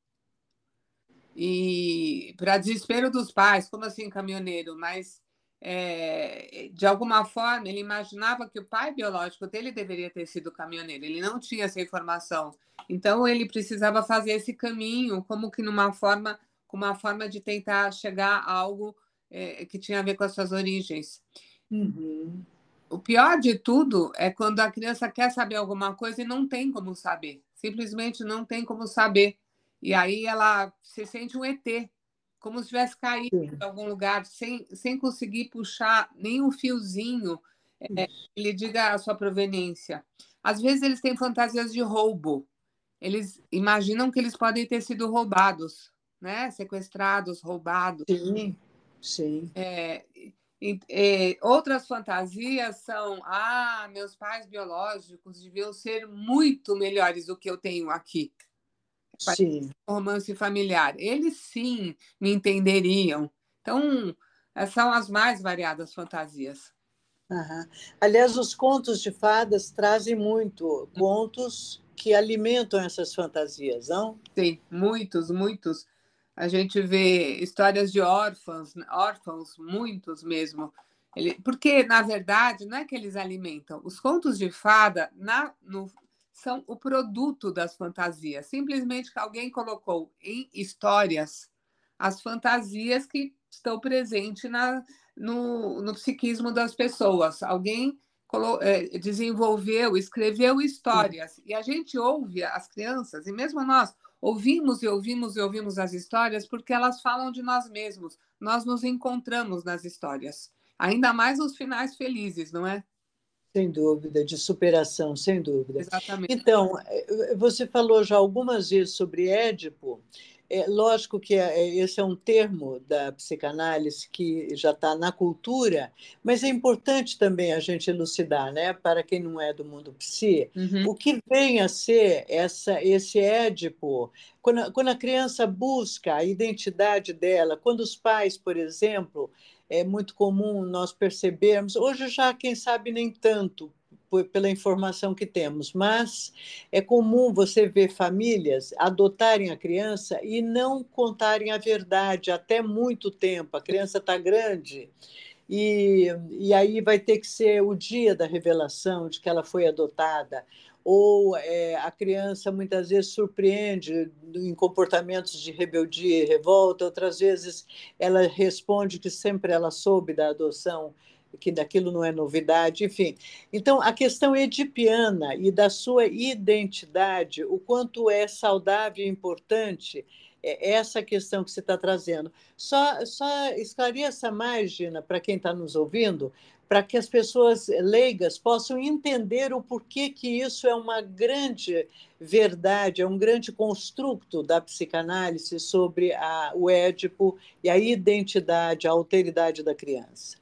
E para desespero dos pais, como assim caminhoneiro? Mas é, de alguma forma ele imaginava que o pai biológico dele deveria ter sido caminhoneiro. Ele não tinha essa informação, então ele precisava fazer esse caminho, como que numa forma, uma forma de tentar chegar a algo é, que tinha a ver com as suas origens. Uhum. O pior de tudo é quando a criança quer saber alguma coisa e não tem como saber, simplesmente não tem como saber. E aí ela se sente um ET, como se tivesse caído Sim. em algum lugar, sem, sem conseguir puxar nem um fiozinho é, que lhe diga a sua proveniência. Às vezes eles têm fantasias de roubo. Eles imaginam que eles podem ter sido roubados, né? Sequestrados, roubados. Sim, sim. É, outras fantasias são: ah, meus pais biológicos deviam ser muito melhores do que eu tenho aqui. Sim. Romance familiar. Eles sim me entenderiam. Então, são as mais variadas fantasias. Uhum. Aliás, os contos de fadas trazem muito contos que alimentam essas fantasias, não? Sim, muitos, muitos. A gente vê histórias de órfãos, órfãos, muitos mesmo. Ele, porque, na verdade, não é que eles alimentam. Os contos de fada, na, no, são o produto das fantasias. Simplesmente que alguém colocou em histórias as fantasias que estão presentes na, no, no psiquismo das pessoas. Alguém é, desenvolveu, escreveu histórias. E a gente ouve as crianças, e mesmo nós, ouvimos e ouvimos e ouvimos as histórias porque elas falam de nós mesmos. Nós nos encontramos nas histórias. Ainda mais os finais felizes, não é? Sem dúvida, de superação, sem dúvida. Exatamente. Então, eh, você falou já algumas vezes sobre Édipo. É, lógico que é, é, esse é um termo da psicanálise que já está na cultura, mas é importante também a gente elucidar, né, para quem não é do mundo psi, uhum. o que vem a ser essa, esse Édipo, quando quando a criança busca a identidade dela, quando os pais, por exemplo, é muito comum nós percebermos, hoje já, quem sabe, nem tanto, pela informação que temos, mas é comum você ver famílias adotarem a criança e não contarem a verdade até muito tempo. A criança está grande e, e aí vai ter que ser o dia da revelação de que ela foi adotada, ou é, a criança muitas vezes surpreende em comportamentos de rebeldia e revolta, outras vezes ela responde que sempre ela soube da adoção, que daquilo não é novidade, enfim. Então, a questão edipiana e da sua identidade, o quanto é saudável e importante essa questão que você está trazendo. Só, só esclareça mais, Gina, para quem está nos ouvindo, para que as pessoas leigas possam entender o porquê que isso é uma grande verdade, é um grande construto da psicanálise sobre a, o Édipo e a identidade, a alteridade da criança.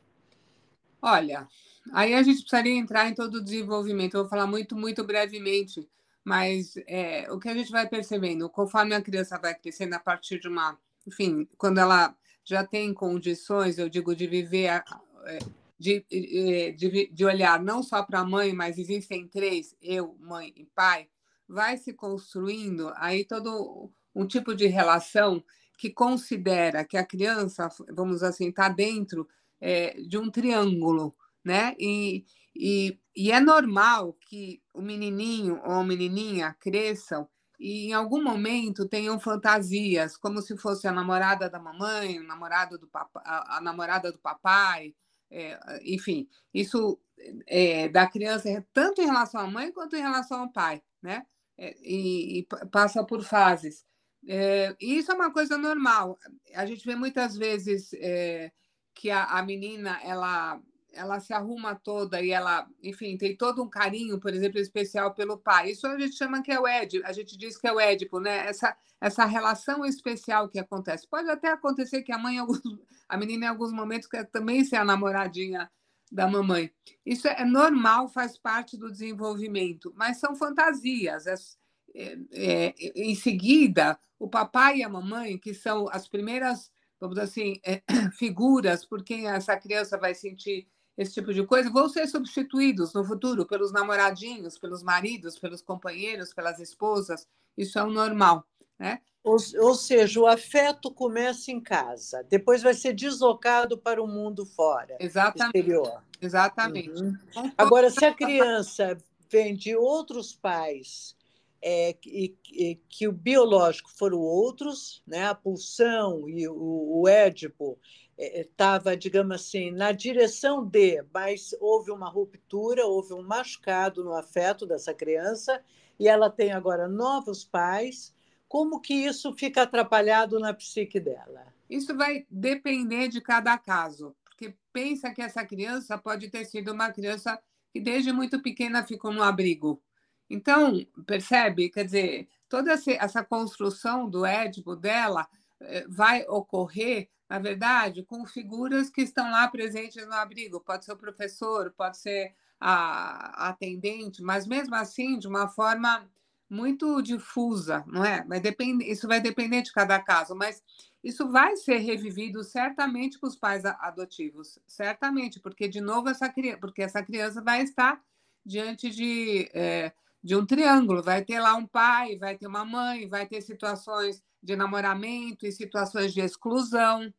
Olha, aí a gente precisaria entrar em todo o desenvolvimento. Eu vou falar muito, muito brevemente, mas é, o que a gente vai percebendo, conforme a criança vai crescendo a partir de uma, enfim, quando ela já tem condições, eu digo, de viver é, de, de, de olhar não só para a mãe, mas existem três, eu, mãe e pai, vai se construindo aí todo um tipo de relação que considera que a criança, vamos assim, está dentro é, de um triângulo, né? E, e, e é normal que o menininho ou a menininha cresçam e em algum momento tenham fantasias, como se fosse a namorada da mamãe, o namorado do papai, a, a namorada do papai, é, enfim, isso é, da criança é tanto em relação à mãe quanto em relação ao pai, né? É, e, e, passa por fases. É, e isso é uma coisa normal. A gente vê muitas vezes é, que a, a, menina ela ela se arruma toda e ela, enfim, tem todo um carinho, por exemplo, especial pelo pai. Isso a gente chama que é o Édipo, a gente diz que é o Édipo, né? Essa, essa relação especial que acontece. Pode até acontecer que a mãe, a menina, em alguns momentos, quer também ser a namoradinha da mamãe. Isso é normal, faz parte do desenvolvimento, mas são fantasias. É, é, é, em seguida, o papai e a mamãe, que são as primeiras, vamos dizer assim, é, figuras por quem essa criança vai sentir esse tipo de coisa, vão ser substituídos no futuro pelos namoradinhos, pelos maridos, pelos companheiros, pelas esposas. Isso é o normal. Né? Ou, ou, seja, o afeto começa em casa, depois vai ser deslocado para o mundo fora, Exatamente. exterior. Exatamente. Uhum. Agora, se a criança vem de outros pais é, e, e, que o biológico foram outros, né? a pulsão e o, o Édipo estava, digamos assim, na direção de, mas houve uma ruptura, houve um machucado no afeto dessa criança, e ela tem agora novos pais. Como que isso fica atrapalhado na psique dela? Isso vai depender de cada caso, porque pensa que essa criança pode ter sido uma criança que desde muito pequena ficou no abrigo. Então, percebe? Quer dizer, toda essa construção do Édipo dela vai ocorrer na verdade, com figuras que estão lá presentes no abrigo. Pode ser o professor, pode ser a, a atendente, mas mesmo assim, de uma forma muito difusa, não é? Mas depende, isso vai depender de cada caso, mas isso vai ser revivido certamente com os pais adotivos, certamente, porque de novo essa criança, porque essa criança vai estar diante de, é, de um triângulo, vai ter lá um pai, vai ter uma mãe, vai ter situações de namoramento e situações de exclusão,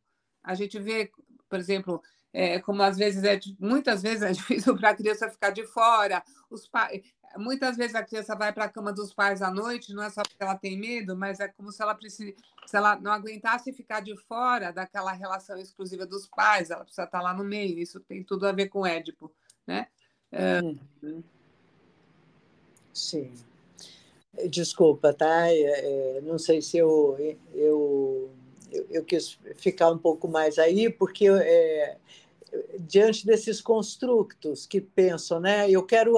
a gente vê, por exemplo, é, como às vezes é muitas vezes é difícil para a criança ficar de fora. Os pais, muitas vezes a criança vai para a cama dos pais à noite, não é só porque ela tem medo, mas é como se ela precise, se ela não aguentasse ficar de fora daquela relação exclusiva dos pais, ela precisa estar lá no meio. Isso tem tudo a ver com Édipo, né? É... Sim. Desculpa, tá? É, não sei se eu, eu eu, eu quis ficar um pouco mais aí, porque é, diante desses construtos que pensam, né? Eu quero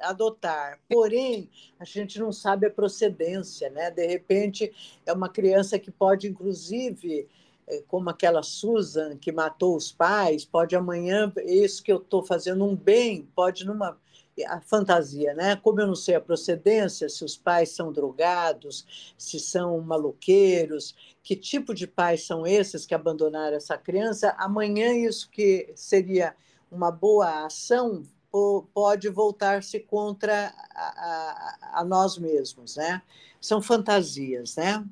adotar, porém a gente não sabe a procedência, né? De repente é uma criança que pode, inclusive, é, como aquela Susan que matou os pais, pode amanhã isso que eu estou fazendo um bem, pode numa a fantasia, né? Como eu não sei a procedência, se os pais são drogados, se são maloqueiros, que tipo de pais são esses que abandonaram essa criança, amanhã isso que seria uma boa ação pode voltar-se contra a, a, a, nós mesmos, né? São fantasias, né?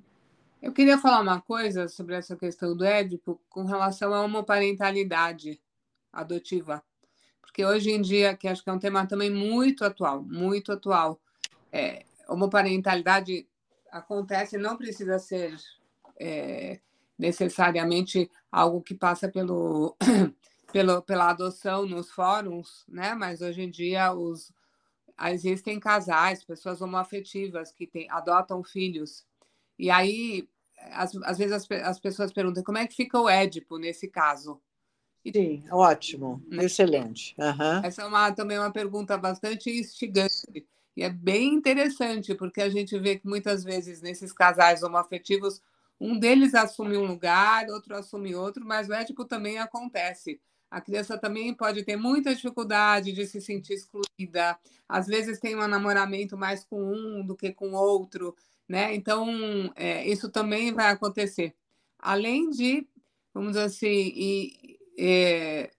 Eu queria falar uma coisa sobre essa questão do Édipo com relação à homoparentalidade, adotiva. Porque hoje em dia, que acho que é um tema também muito atual, muito atual, é, homoparentalidade acontece, não precisa ser é, necessariamente algo que passa pelo, pelo, pela adoção nos fóruns, né? mas hoje em dia os, existem casais, pessoas homoafetivas que tem, adotam filhos. E aí, às, às vezes as, as pessoas perguntam como é que fica o Édipo nesse caso. Sim, ótimo, né? excelente. Uhum. Essa é uma, também uma pergunta bastante instigante. E é bem interessante, porque a gente vê que muitas vezes nesses casais homoafetivos, um deles assume um lugar, outro assume outro, mas o ético também acontece. A criança também pode ter muita dificuldade de se sentir excluída, às vezes tem um namoramento mais com um do que com outro, né? Então, é, isso também vai acontecer. Além de, vamos dizer assim, e, é,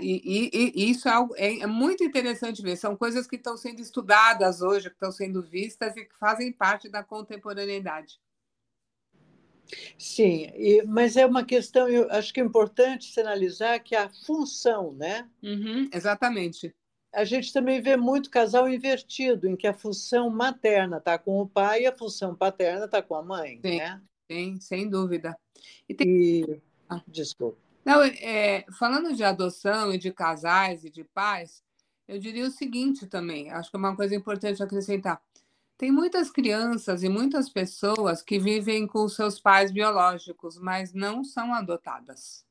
e, e, e, isso é, algo, é, é, muito interessante ver. São coisas que estão sendo estudadas hoje, que estão sendo vistas e que fazem parte da contemporaneidade. Sim, e, mas é uma questão, eu acho que é importante sinalizar que a função, né? Uhum, exatamente. A gente também vê muito casal invertido, em que a função materna está com o pai e a função paterna está com a mãe. Sim, né? sim sem dúvida. E, tem... Ah. Desculpa. Não, é, falando de adoção e de casais e de pais, eu diria o seguinte também, acho que é uma coisa importante acrescentar. Tem muitas crianças e muitas pessoas que vivem com seus pais biológicos, mas não são adotadas.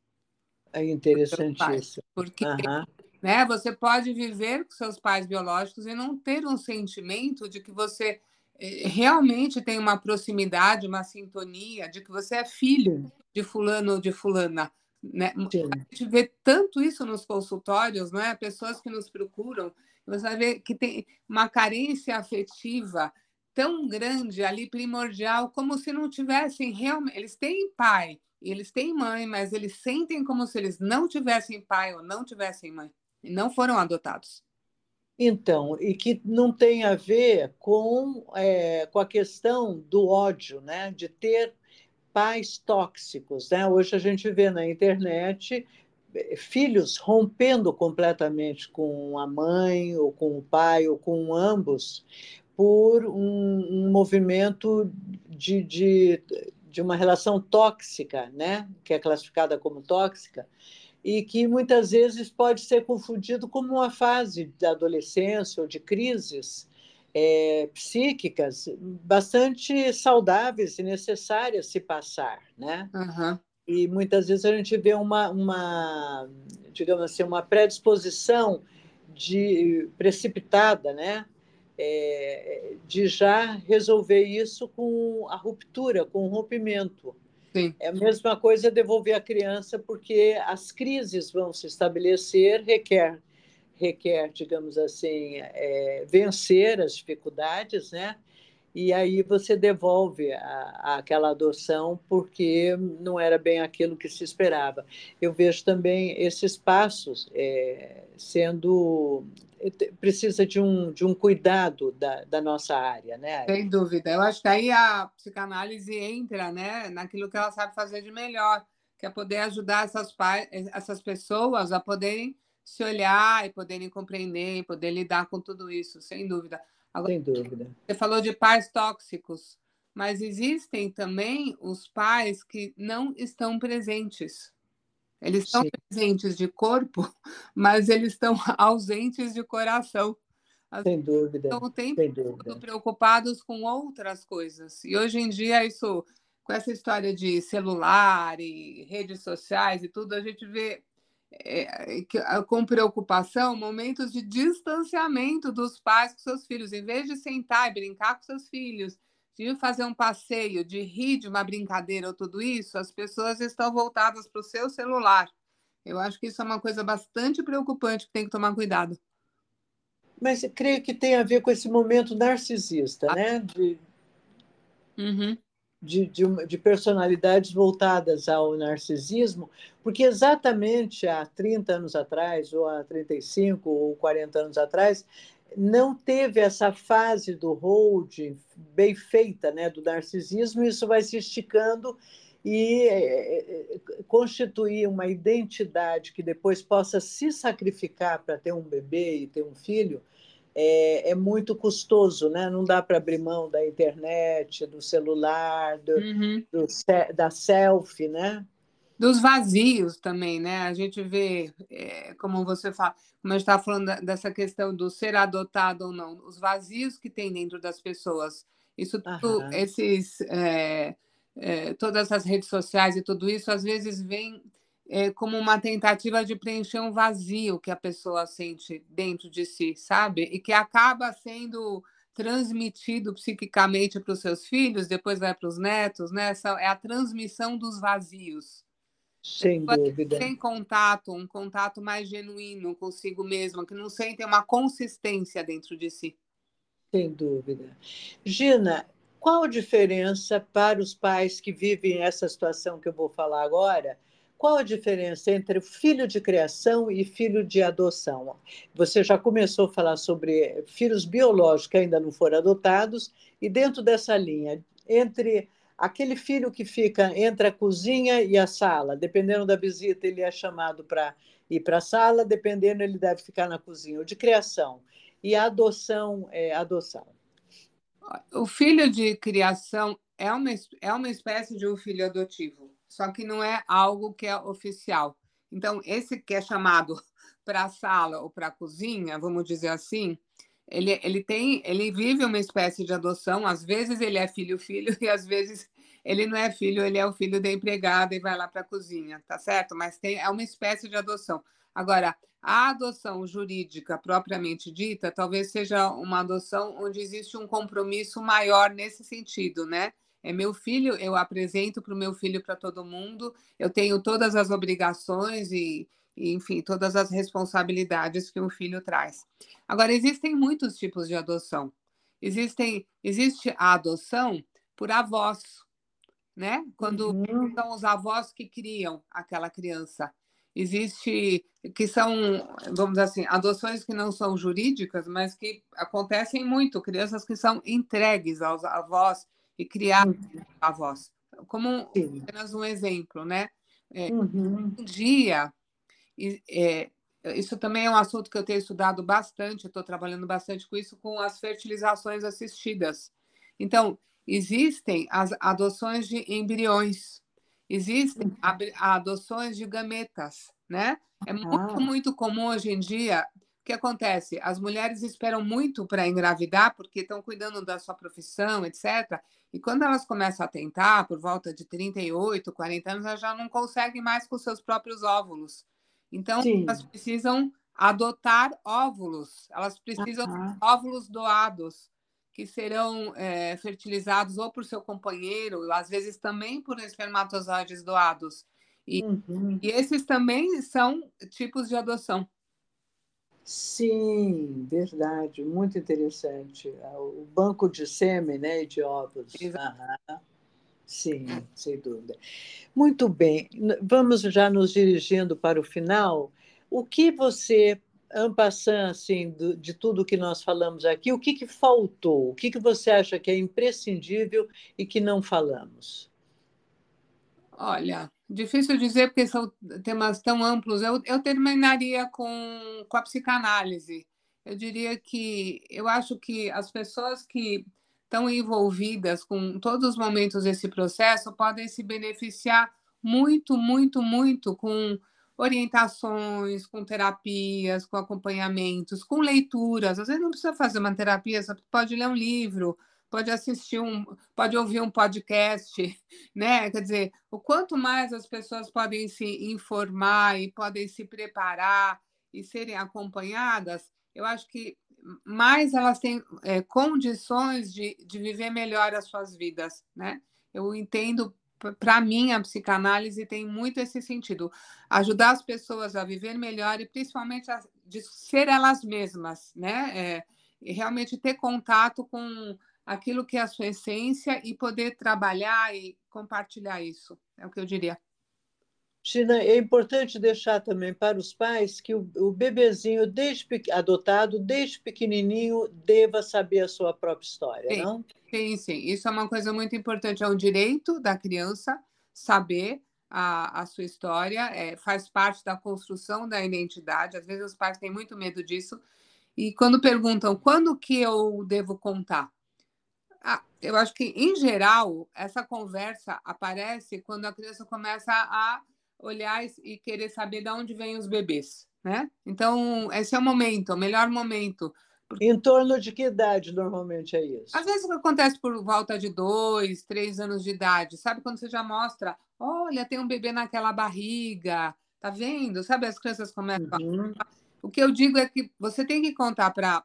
É interessante isso. Porque uhum. né, você pode viver com seus pais biológicos e não ter um sentimento de que você eh, realmente tem uma proximidade, uma sintonia, de que você é filho de fulano ou de fulana. Né? A gente vê tanto isso nos consultórios, não é? Pessoas que nos procuram, você vai ver que tem uma carência afetiva tão grande ali, primordial, como se não tivessem realmente. Eles têm pai, eles têm mãe, mas eles sentem como se eles não tivessem pai ou não tivessem mãe, e não foram adotados. Então, e que não tem a ver com, é, com a questão do ódio, né? de ter pais tóxicos. Né? Hoje a gente vê na internet eh, filhos rompendo completamente com a mãe, ou com o pai, ou com ambos, por um, um movimento de, de, de uma relação tóxica, né? que é classificada como tóxica, e que muitas vezes pode ser confundido como uma fase da adolescência ou de crises é, psíquicas bastante saudáveis e necessárias se passar, né? Uhum. E muitas vezes a gente vê uma, uma digamos assim, uma predisposição de precipitada, né? É, de já resolver isso com a ruptura, com o rompimento. Sim. É a mesma coisa devolver a criança, porque as crises vão se estabelecer, requer requer, digamos assim, é, vencer as dificuldades, né? E aí você devolve a, aquela adoção porque não era bem aquilo que se esperava. Eu vejo também esses passos é, sendo precisa de um, de um cuidado da, da nossa área, né? Sem dúvida. Eu acho que aí a psicanálise entra, né, naquilo que ela sabe fazer de melhor, que é poder ajudar essas, essas pessoas a poderem se olhar e poderem compreender e poder lidar com tudo isso, sem dúvida. Agora, sem dúvida. Você falou de pais tóxicos, mas existem também os pais que não estão presentes. Eles estão Sim. presentes de corpo, mas eles estão ausentes de coração. sem dúvida. Estão o tempo todo preocupados com outras coisas. E hoje em dia, isso, com essa história de celular e redes sociais e tudo, a gente vê é, com preocupação momentos de distanciamento dos pais com seus filhos. Em vez de sentar e brincar com seus filhos, de fazer um passeio, de rir de uma brincadeira ou tudo isso, as pessoas estão voltadas para o seu celular. Eu acho que isso é uma coisa bastante preocupante que tem que tomar cuidado. Mas creio que tem a ver com esse momento narcisista, ah. né? De... Uhum de, de, de, personalidades voltadas ao narcisismo, porque exatamente há 30 anos atrás, ou há 35 ou 40 anos atrás, não teve essa fase do holding bem feita né, do narcisismo, isso vai se esticando e é, constituir uma identidade que depois possa se sacrificar para ter um bebê e ter um filho é, é muito custoso, né? Não dá para abrir mão da internet, do celular, do, uhum. do, da selfie, né? Dos vazios também, né? A gente vê, é, como você fala, como a gente estava falando dessa questão do ser adotado ou não, os vazios que tem dentro das pessoas. Isso tudo, esses, é, é, todas as redes sociais e tudo isso, às vezes vem é, como uma tentativa de preencher um vazio que a pessoa sente dentro de si, sabe? E que acaba sendo transmitido psiquicamente para os seus filhos, depois vai para os netos, né? Essa é a transmissão dos vazios. Sem dúvida. Sem contato, um contato mais genuíno consigo mesma, que não sentem uma consistência dentro de si. Sem dúvida. Gina, qual a diferença para os pais que vivem essa situação que eu vou falar agora? Qual a diferença entre filho de criação e filho de adoção? Você já começou a falar sobre filhos biológicos que ainda não foram adotados, e dentro dessa linha, entre aquele filho que fica entre a cozinha e a sala, dependendo da visita, ele é chamado para ir para a sala, dependendo, ele deve ficar na cozinha, ou de criação. E a adoção é adoção. O filho de criação é uma, é uma espécie de um filho adotivo só que não é algo que é oficial. Então, esse que é chamado para a sala ou para a cozinha, vamos dizer assim, ele, ele tem, ele vive uma espécie de adoção. Às vezes ele é filho-filho e às vezes ele não é filho, ele é o filho da empregada e vai lá para a cozinha, tá certo? Mas tem, é uma espécie de adoção. Agora, a adoção jurídica propriamente dita, talvez seja uma adoção onde existe um compromisso maior nesse sentido, né? É meu filho, eu apresento para o meu filho para todo mundo, eu tenho todas as obrigações e, e, enfim, todas as responsabilidades que um filho traz. Agora, existem muitos tipos de adoção. Existem, existe a adoção por avós, né? Quando uhum. são os avós que criam aquela criança. Existe que são, vamos dizer assim, adoções que não são jurídicas, mas que acontecem muito, crianças que são entregues aos avós e criar uhum. a voz. Como Sim. apenas um exemplo, né? É, uhum. Um dia, é, isso também é um assunto que eu tenho estudado bastante, estou trabalhando bastante com isso, com as fertilizações assistidas. Então, existem as adoções de embriões, existem uhum. adoções de gametas, né? É muito, ah. muito comum hoje em dia que acontece? As mulheres esperam muito para engravidar, porque estão cuidando da sua profissão, etc. E quando elas começam a tentar, por volta de 38, 40 anos, elas já não conseguem mais com seus próprios óvulos. Então, Sim. elas precisam adotar óvulos, elas precisam uhum. de óvulos doados, que serão é, fertilizados ou por seu companheiro, às vezes também por espermatozoides doados. E, uhum. e esses também são tipos de adoção. Sim, verdade, muito interessante. Ah, o banco de sêmen né, e de ovos. Sim, sem dúvida. Muito bem, vamos já nos dirigindo para o final. O que você, ampassando assim, de tudo que nós falamos aqui, o que, que faltou? O que, que você acha que é imprescindível e que não falamos? Olha, Difícil dizer, porque são temas tão amplos. Eu, eu terminaria com, com a psicanálise. Eu diria que eu acho que as pessoas que estão envolvidas com todos os momentos desse processo podem se beneficiar muito, muito, muito com orientações, com terapias, com acompanhamentos, com leituras. Às vezes não precisa fazer uma terapia, você pode ler um livro, pode assistir um, pode ouvir um podcast, né? Quer dizer, o quanto mais as pessoas podem se informar e podem se preparar e serem acompanhadas, eu acho que mais elas têm é, condições de, de viver melhor as suas vidas, né? Eu entendo, para mim, a psicanálise tem muito esse sentido, ajudar as pessoas a viver melhor e principalmente a, de ser elas mesmas, né? É, e realmente ter contato com aquilo que é a sua essência e poder trabalhar e compartilhar isso. É o que eu diria. China, é importante deixar também para os pais que o, o bebezinho desde adotado, desde pequenininho, deva saber a sua própria história, sim, não? Sim, sim. Isso é uma coisa muito importante. É um direito da criança saber a, a sua história, é, faz parte da construção da identidade. Às vezes os pais têm muito medo disso. E quando perguntam quando que eu devo contar, ah, eu acho que, em geral, essa conversa aparece quando a criança começa a olhar e querer saber de onde vêm os bebês, né? Então, esse é o momento, o melhor momento. Em torno de que idade normalmente é isso? Às vezes acontece por volta de dois, três anos de idade. Sabe quando você já mostra, olha, tem um bebê naquela barriga, tá vendo? Sabe, as crianças começam uhum. a... O que eu digo é que você tem que contar para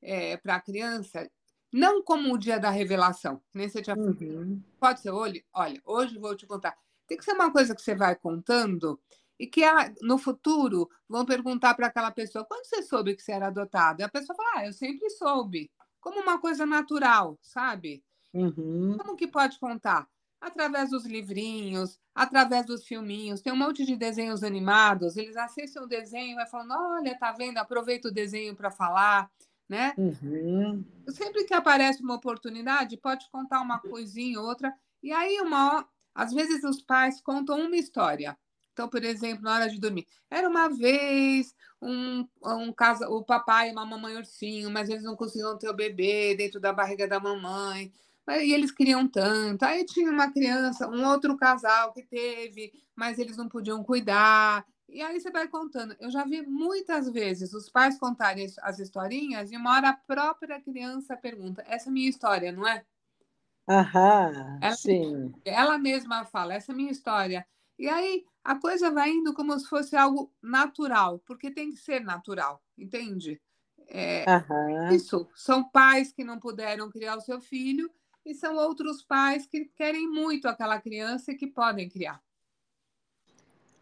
é, a criança não como o dia da revelação, nem você tinha uhum. Pode ser, olha, olha, hoje vou te contar. Tem que ser uma coisa que você vai contando e que ela, no futuro vão perguntar para aquela pessoa: quando você soube que você era adotado? E a pessoa fala: ah, eu sempre soube. Como uma coisa natural, sabe? Uhum. Como que pode contar? Através dos livrinhos, através dos filminhos. Tem um monte de desenhos animados. Eles assistem o desenho e vai falando: olha, tá vendo? Aproveita o desenho para falar né? Uhum. Sempre que aparece uma oportunidade, pode contar uma coisinha, outra. E aí, uma, às vezes, os pais contam uma história. Então, por exemplo, na hora de dormir, era uma vez um, um casa, o papai e uma mamãe ursinho, mas eles não conseguiam ter o bebê dentro da barriga da mamãe. E eles queriam tanto. Aí tinha uma criança, um outro casal que teve, mas eles não podiam cuidar. E aí você vai contando. Eu já vi muitas vezes os pais contarem as historinhas e uma hora a própria criança pergunta: essa é minha história, não é? Aham, ela, sim. Ela mesma fala: essa é minha história. E aí a coisa vai indo como se fosse algo natural, porque tem que ser natural, entende? É, Isso. São pais que não puderam criar o seu filho e são outros pais que querem muito aquela criança e que podem criar.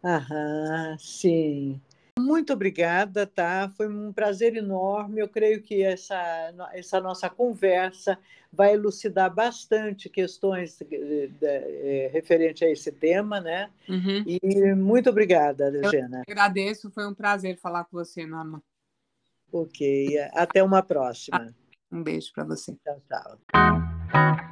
Aham, sim. Muito obrigada, tá? Foi um prazer enorme. Eu creio que essa, essa nossa conversa vai elucidar bastante questões eh, eh, referente a esse tema, né? Uhum. E muito obrigada. Eu agradeço, foi um prazer falar com você, Norma. Ok, até uma próxima. Um beijo para você. Tchau, tchau.